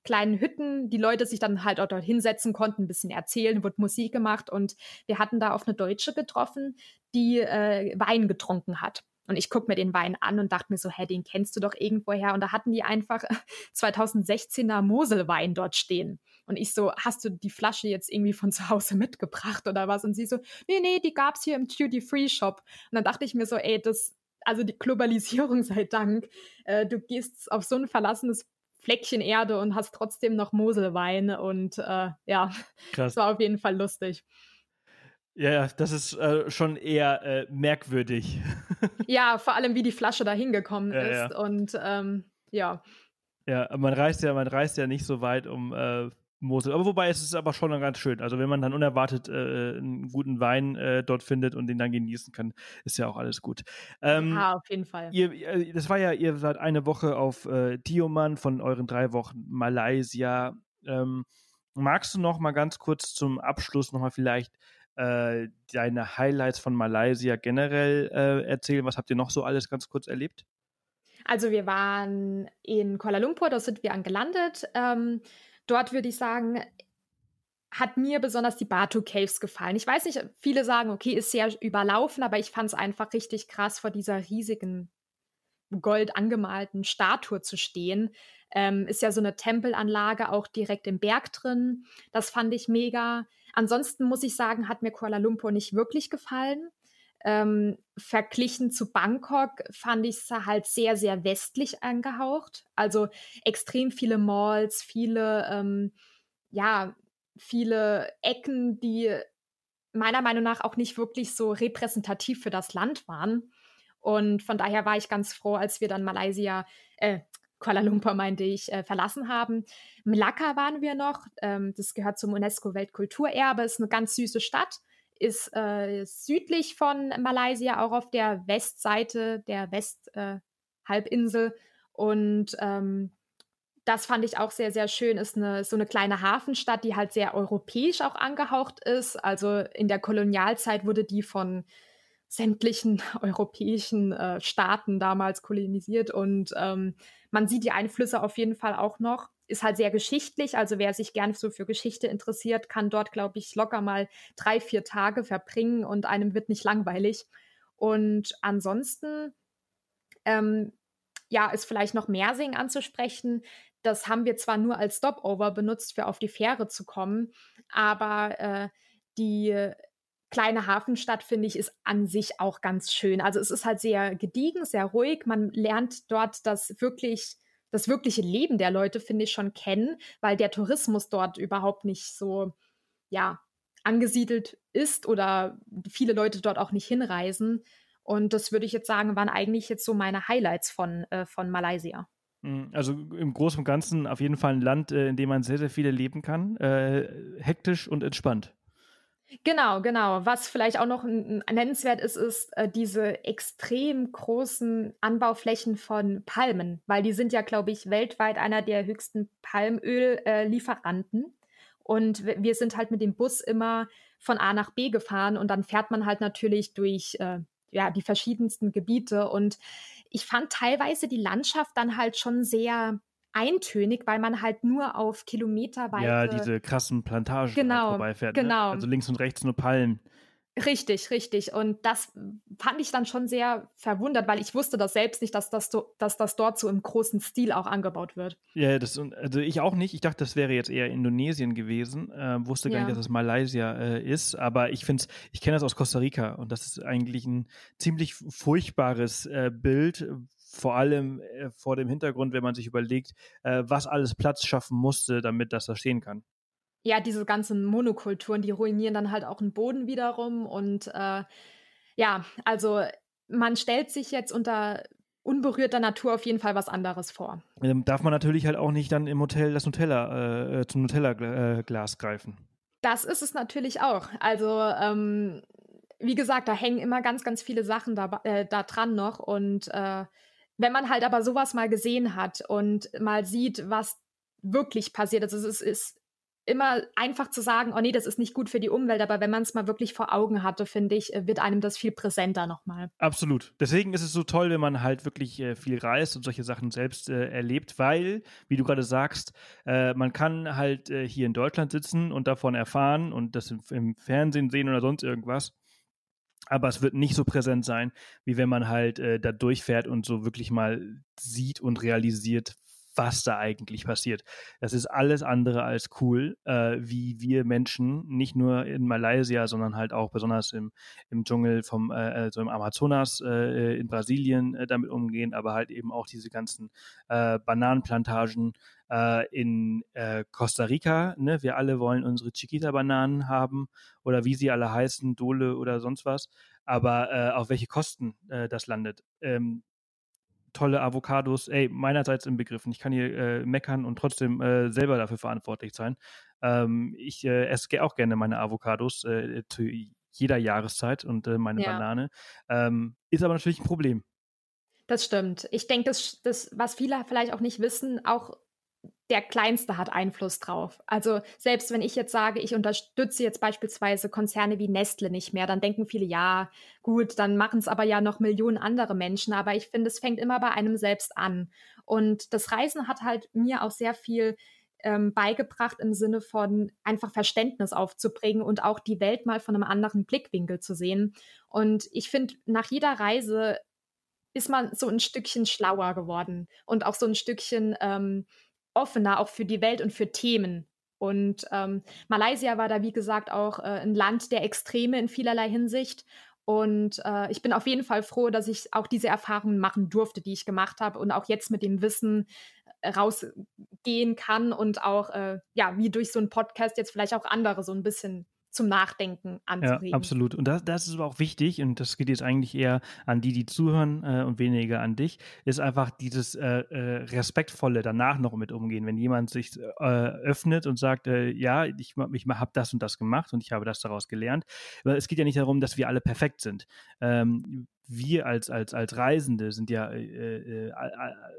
kleinen Hütten, die Leute sich dann halt auch dort hinsetzen konnten, ein bisschen erzählen, wurde Musik gemacht und wir hatten da auf eine Deutsche getroffen, die äh, Wein getrunken hat. Und ich gucke mir den Wein an und dachte mir so, hä, den kennst du doch irgendwoher. Und da hatten die einfach 2016er Moselwein dort stehen. Und ich so, hast du die Flasche jetzt irgendwie von zu Hause mitgebracht oder was? Und sie so, nee, nee, die gab's hier im Duty-Free-Shop. Und dann dachte ich mir so, ey, das, also die Globalisierung sei Dank. Äh, du gehst auf so ein verlassenes Fleckchen Erde und hast trotzdem noch Moselwein und äh, ja, Krass. das war auf jeden Fall lustig. Ja, das ist äh, schon eher äh, merkwürdig. ja, vor allem wie die Flasche da hingekommen ja, ist ja. und ähm, ja. Ja, man reist ja, man reist ja nicht so weit, um äh, Mosel. Aber wobei es ist aber schon ganz schön. Also wenn man dann unerwartet äh, einen guten Wein äh, dort findet und den dann genießen kann, ist ja auch alles gut. Ähm, ja, auf jeden Fall. Ihr, das war ja, ihr seid eine Woche auf äh, Tioman von euren drei Wochen Malaysia. Ähm, magst du noch mal ganz kurz zum Abschluss noch mal vielleicht äh, deine Highlights von Malaysia generell äh, erzählen? Was habt ihr noch so alles ganz kurz erlebt? Also wir waren in Kuala Lumpur, da sind wir angelandet. Ähm, dort würde ich sagen, hat mir besonders die Batu Caves gefallen. Ich weiß nicht, viele sagen, okay, ist sehr überlaufen, aber ich fand es einfach richtig krass, vor dieser riesigen gold angemalten Statue zu stehen. Ähm, ist ja so eine Tempelanlage auch direkt im Berg drin. Das fand ich mega. Ansonsten muss ich sagen, hat mir Kuala Lumpur nicht wirklich gefallen. Ähm, verglichen zu Bangkok fand ich es halt sehr, sehr westlich angehaucht. Also extrem viele Malls, viele, ähm, ja, viele Ecken, die meiner Meinung nach auch nicht wirklich so repräsentativ für das Land waren. Und von daher war ich ganz froh, als wir dann Malaysia, äh, Kuala Lumpur meinte ich, äh, verlassen haben. Melaka waren wir noch. Ähm, das gehört zum UNESCO-Weltkulturerbe, ist eine ganz süße Stadt ist äh, südlich von Malaysia, auch auf der Westseite der Westhalbinsel. Äh, und ähm, das fand ich auch sehr, sehr schön. Ist eine, so eine kleine Hafenstadt, die halt sehr europäisch auch angehaucht ist. Also in der Kolonialzeit wurde die von sämtlichen europäischen äh, Staaten damals kolonisiert und ähm, man sieht die Einflüsse auf jeden Fall auch noch. Ist halt sehr geschichtlich, also wer sich gern so für Geschichte interessiert, kann dort, glaube ich, locker mal drei, vier Tage verbringen und einem wird nicht langweilig. Und ansonsten, ähm, ja, ist vielleicht noch Mersing anzusprechen. Das haben wir zwar nur als Stopover benutzt, für auf die Fähre zu kommen, aber äh, die kleine Hafenstadt, finde ich, ist an sich auch ganz schön. Also es ist halt sehr gediegen, sehr ruhig. Man lernt dort das wirklich, das wirkliche Leben der Leute, finde ich, schon kennen, weil der Tourismus dort überhaupt nicht so, ja, angesiedelt ist oder viele Leute dort auch nicht hinreisen. Und das würde ich jetzt sagen, waren eigentlich jetzt so meine Highlights von, äh, von Malaysia. Mhm, also im Großen und Ganzen auf jeden Fall ein Land, äh, in dem man sehr, sehr viel erleben kann. Äh, hektisch und entspannt. Genau, genau. Was vielleicht auch noch nennenswert ist, ist äh, diese extrem großen Anbauflächen von Palmen, weil die sind ja, glaube ich, weltweit einer der höchsten Palmöllieferanten. Äh, und wir sind halt mit dem Bus immer von A nach B gefahren und dann fährt man halt natürlich durch äh, ja, die verschiedensten Gebiete. Und ich fand teilweise die Landschaft dann halt schon sehr eintönig, weil man halt nur auf Kilometerweite. Ja, diese krassen Plantagen genau, vorbeifährt. Ne? Genau. Ne? Also links und rechts nur Palmen. Richtig, richtig. Und das fand ich dann schon sehr verwundert, weil ich wusste das selbst nicht, dass das, dass das dort so im großen Stil auch angebaut wird. Ja, das, also ich auch nicht. Ich dachte, das wäre jetzt eher Indonesien gewesen. Äh, wusste gar ja. nicht, dass das Malaysia äh, ist. Aber ich finde es, ich kenne das aus Costa Rica und das ist eigentlich ein ziemlich furchtbares äh, Bild, vor allem äh, vor dem Hintergrund, wenn man sich überlegt, äh, was alles Platz schaffen musste, damit das da stehen kann. Ja, diese ganzen Monokulturen, die ruinieren dann halt auch den Boden wiederum. Und äh, ja, also man stellt sich jetzt unter unberührter Natur auf jeden Fall was anderes vor. Ähm, darf man natürlich halt auch nicht dann im Hotel das Nutella, äh, zum Nutella-Glas äh, greifen. Das ist es natürlich auch. Also ähm, wie gesagt, da hängen immer ganz, ganz viele Sachen da, äh, da dran noch und äh, wenn man halt aber sowas mal gesehen hat und mal sieht, was wirklich passiert, also es ist immer einfach zu sagen, oh nee, das ist nicht gut für die Umwelt, aber wenn man es mal wirklich vor Augen hatte, finde ich, äh, wird einem das viel präsenter nochmal. Absolut. Deswegen ist es so toll, wenn man halt wirklich äh, viel reist und solche Sachen selbst äh, erlebt, weil, wie du gerade sagst, äh, man kann halt äh, hier in Deutschland sitzen und davon erfahren und das im, im Fernsehen sehen oder sonst irgendwas aber es wird nicht so präsent sein, wie wenn man halt äh, da durchfährt und so wirklich mal sieht und realisiert, was da eigentlich passiert. Das ist alles andere als cool, äh, wie wir Menschen nicht nur in Malaysia, sondern halt auch besonders im, im Dschungel vom, äh, also im Amazonas äh, in Brasilien äh, damit umgehen, aber halt eben auch diese ganzen äh, Bananenplantagen äh, in äh, Costa Rica. Ne? Wir alle wollen unsere Chiquita-Bananen haben oder wie sie alle heißen, Dole oder sonst was. Aber äh, auf welche Kosten äh, das landet. Ähm, tolle Avocados, ey, meinerseits im Begriffen. Ich kann hier äh, meckern und trotzdem äh, selber dafür verantwortlich sein. Ähm, ich äh, esse auch gerne meine Avocados äh, zu jeder Jahreszeit und äh, meine ja. Banane. Ähm, ist aber natürlich ein Problem. Das stimmt. Ich denke, das, das, was viele vielleicht auch nicht wissen, auch der Kleinste hat Einfluss drauf. Also selbst wenn ich jetzt sage, ich unterstütze jetzt beispielsweise Konzerne wie Nestle nicht mehr, dann denken viele, ja, gut, dann machen es aber ja noch Millionen andere Menschen. Aber ich finde, es fängt immer bei einem selbst an. Und das Reisen hat halt mir auch sehr viel ähm, beigebracht im Sinne von einfach Verständnis aufzubringen und auch die Welt mal von einem anderen Blickwinkel zu sehen. Und ich finde, nach jeder Reise ist man so ein Stückchen schlauer geworden und auch so ein Stückchen ähm, offener auch für die Welt und für Themen. Und ähm, Malaysia war da, wie gesagt, auch äh, ein Land der Extreme in vielerlei Hinsicht. Und äh, ich bin auf jeden Fall froh, dass ich auch diese Erfahrungen machen durfte, die ich gemacht habe und auch jetzt mit dem Wissen äh, rausgehen kann und auch, äh, ja, wie durch so einen Podcast jetzt vielleicht auch andere so ein bisschen zum Nachdenken anzuregen. Ja, absolut. Und das, das ist aber auch wichtig, und das geht jetzt eigentlich eher an die, die zuhören äh, und weniger an dich, ist einfach dieses äh, äh, Respektvolle danach noch mit umgehen. Wenn jemand sich äh, öffnet und sagt, äh, ja, ich, ich habe das und das gemacht und ich habe das daraus gelernt. Aber es geht ja nicht darum, dass wir alle perfekt sind. Ähm, wir als, als, als Reisende sind ja äh,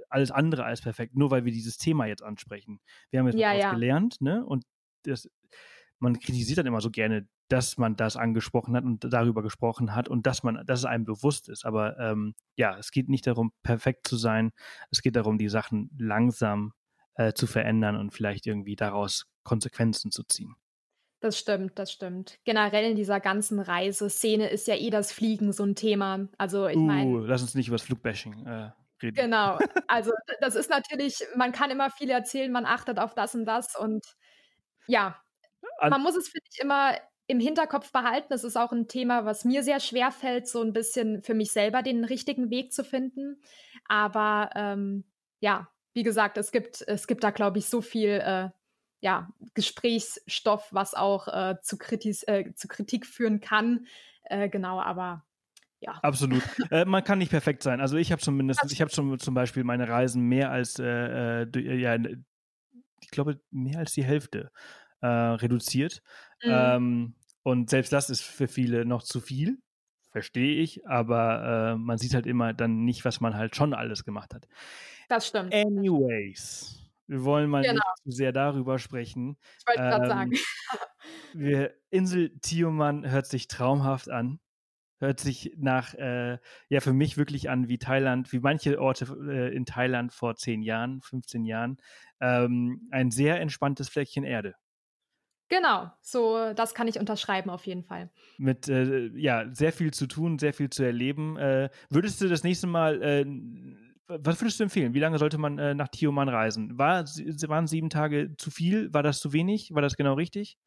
alles andere als perfekt, nur weil wir dieses Thema jetzt ansprechen. Wir haben jetzt ja, was ja. gelernt, ne? Und das man kritisiert dann immer so gerne, dass man das angesprochen hat und darüber gesprochen hat und dass man, dass es einem bewusst ist. Aber ähm, ja, es geht nicht darum, perfekt zu sein. Es geht darum, die Sachen langsam äh, zu verändern und vielleicht irgendwie daraus Konsequenzen zu ziehen. Das stimmt, das stimmt. Generell in dieser ganzen Reiseszene ist ja eh das Fliegen so ein Thema. Also ich meine. Uh, lass uns nicht über das Flugbashing äh, reden. Genau. Also das ist natürlich, man kann immer viel erzählen, man achtet auf das und das und ja, man muss es, finde ich, immer im Hinterkopf behalten. Es ist auch ein Thema, was mir sehr schwer fällt, so ein bisschen für mich selber den richtigen Weg zu finden. Aber ähm, ja, wie gesagt, es gibt, es gibt da, glaube ich, so viel äh, ja, Gesprächsstoff, was auch äh, zu, Kritis, äh, zu Kritik führen kann. Äh, genau, aber ja. Absolut. äh, man kann nicht perfekt sein. Also ich habe zumindest, ich habe zum, zum Beispiel meine Reisen mehr als, äh, äh ja, ich glaube, mehr als die Hälfte äh, reduziert. Mhm. Ähm, und selbst das ist für viele noch zu viel, verstehe ich, aber äh, man sieht halt immer dann nicht, was man halt schon alles gemacht hat. Das stimmt. Anyways, wir wollen mal genau. nicht zu sehr darüber sprechen. Ich wollte ähm, gerade sagen. wir, Insel Tioman hört sich traumhaft an. Hört sich nach, äh, ja, für mich wirklich an wie Thailand, wie manche Orte äh, in Thailand vor zehn Jahren, 15 Jahren. Ähm, ein sehr entspanntes Fleckchen Erde. Genau, so das kann ich unterschreiben auf jeden Fall. Mit äh, ja sehr viel zu tun, sehr viel zu erleben. Äh, würdest du das nächste Mal äh, was würdest du empfehlen? Wie lange sollte man äh, nach Tioman reisen? War, waren sieben Tage zu viel? War das zu wenig? War das genau richtig?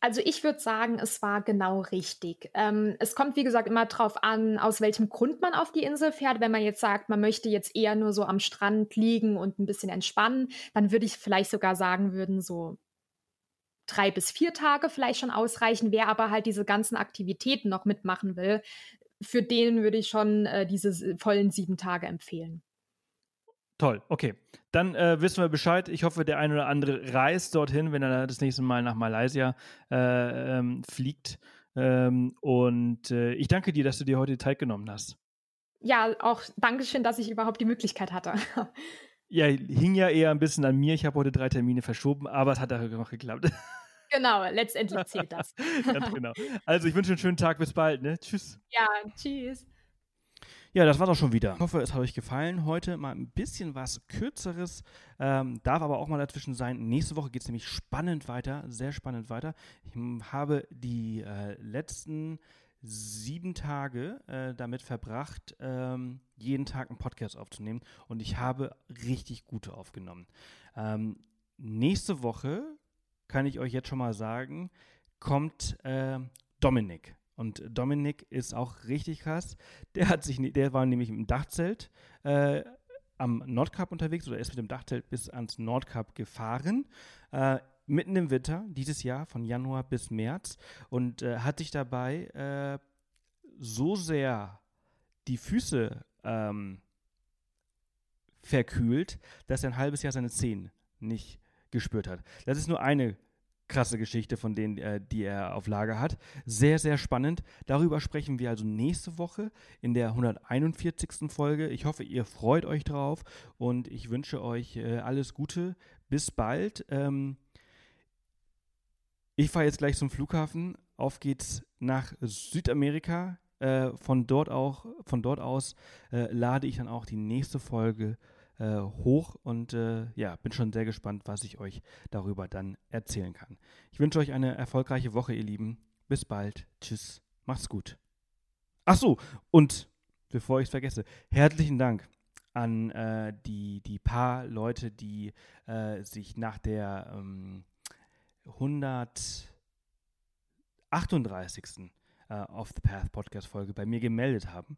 Also ich würde sagen, es war genau richtig. Ähm, es kommt, wie gesagt, immer darauf an, aus welchem Grund man auf die Insel fährt. Wenn man jetzt sagt, man möchte jetzt eher nur so am Strand liegen und ein bisschen entspannen, dann würde ich vielleicht sogar sagen würden, so drei bis vier Tage vielleicht schon ausreichen. Wer aber halt diese ganzen Aktivitäten noch mitmachen will, für den würde ich schon äh, diese vollen sieben Tage empfehlen. Toll, okay. Dann äh, wissen wir Bescheid. Ich hoffe, der ein oder andere reist dorthin, wenn er das nächste Mal nach Malaysia äh, ähm, fliegt. Ähm, und äh, ich danke dir, dass du dir heute Zeit genommen hast. Ja, auch Dankeschön, dass ich überhaupt die Möglichkeit hatte. Ja, hing ja eher ein bisschen an mir. Ich habe heute drei Termine verschoben, aber es hat auch noch geklappt. Genau, letztendlich zählt das. Ganz genau. Also ich wünsche einen schönen Tag, bis bald, ne? Tschüss. Ja, tschüss. Ja, das war's auch schon wieder. Ich hoffe, es hat euch gefallen. Heute mal ein bisschen was Kürzeres, ähm, darf aber auch mal dazwischen sein. Nächste Woche geht es nämlich spannend weiter, sehr spannend weiter. Ich habe die äh, letzten sieben Tage äh, damit verbracht, ähm, jeden Tag einen Podcast aufzunehmen und ich habe richtig gute aufgenommen. Ähm, nächste Woche kann ich euch jetzt schon mal sagen, kommt äh, Dominik. Und Dominik ist auch richtig krass. Der hat sich, der war nämlich im Dachzelt äh, am Nordkap unterwegs oder ist mit dem Dachzelt bis ans Nordkap gefahren. Äh, mitten im Winter, dieses Jahr von Januar bis März und äh, hat sich dabei äh, so sehr die Füße ähm, verkühlt, dass er ein halbes Jahr seine Zehen nicht gespürt hat. Das ist nur eine krasse Geschichte von denen, äh, die er auf Lager hat. Sehr, sehr spannend. Darüber sprechen wir also nächste Woche in der 141. Folge. Ich hoffe, ihr freut euch drauf und ich wünsche euch äh, alles Gute. Bis bald. Ähm, ich fahre jetzt gleich zum Flughafen. Auf geht's nach Südamerika. Äh, von, dort auch, von dort aus äh, lade ich dann auch die nächste Folge äh, hoch und äh, ja, bin schon sehr gespannt, was ich euch darüber dann erzählen kann. Ich wünsche euch eine erfolgreiche Woche, ihr Lieben. Bis bald. Tschüss. Macht's gut. Ach so, und bevor ich es vergesse, herzlichen Dank an äh, die, die paar Leute, die äh, sich nach der ähm, 138. Äh, Off the Path Podcast Folge bei mir gemeldet haben.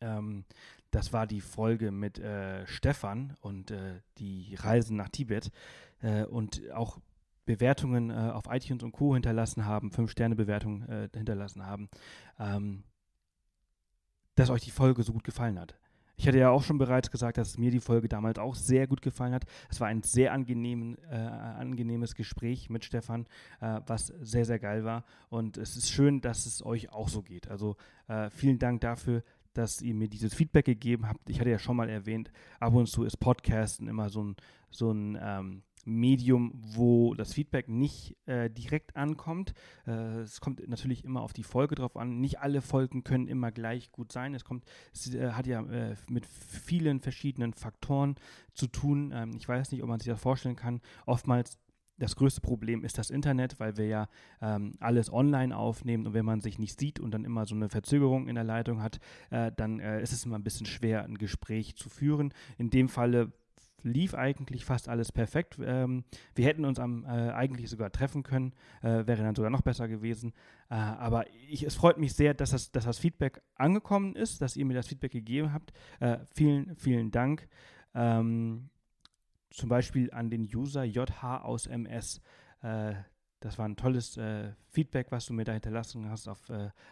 Ähm, das war die Folge mit äh, Stefan und äh, die Reisen nach Tibet. Äh, und auch Bewertungen äh, auf iTunes und Co. hinterlassen haben, 5-Sterne-Bewertungen äh, hinterlassen haben, ähm, dass euch die Folge so gut gefallen hat. Ich hatte ja auch schon bereits gesagt, dass mir die Folge damals auch sehr gut gefallen hat. Es war ein sehr angenehm, äh, angenehmes Gespräch mit Stefan, äh, was sehr, sehr geil war. Und es ist schön, dass es euch auch so geht. Also äh, vielen Dank dafür, dass ihr mir dieses Feedback gegeben habt. Ich hatte ja schon mal erwähnt, ab und zu ist Podcasten immer so ein, so ein ähm, Medium, wo das Feedback nicht äh, direkt ankommt. Äh, es kommt natürlich immer auf die Folge drauf an. Nicht alle Folgen können immer gleich gut sein. Es kommt, es äh, hat ja äh, mit vielen verschiedenen Faktoren zu tun. Ähm, ich weiß nicht, ob man sich das vorstellen kann. Oftmals das größte Problem ist das Internet, weil wir ja ähm, alles online aufnehmen und wenn man sich nicht sieht und dann immer so eine Verzögerung in der Leitung hat, äh, dann äh, ist es immer ein bisschen schwer, ein Gespräch zu führen. In dem Falle lief eigentlich fast alles perfekt. Ähm, wir hätten uns am, äh, eigentlich sogar treffen können, äh, wäre dann sogar noch besser gewesen. Äh, aber ich, es freut mich sehr, dass das, dass das Feedback angekommen ist, dass ihr mir das Feedback gegeben habt. Äh, vielen, vielen Dank. Ähm, zum Beispiel an den User JH aus MS. Äh, das war ein tolles äh, Feedback, was du mir da hinterlassen hast auf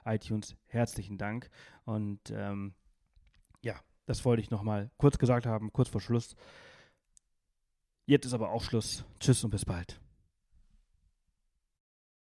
iTunes. Herzlichen Dank. Und ähm, ja, das wollte ich nochmal kurz gesagt haben, kurz vor Schluss. Jetzt ist aber auch Schluss. Tschüss und bis bald.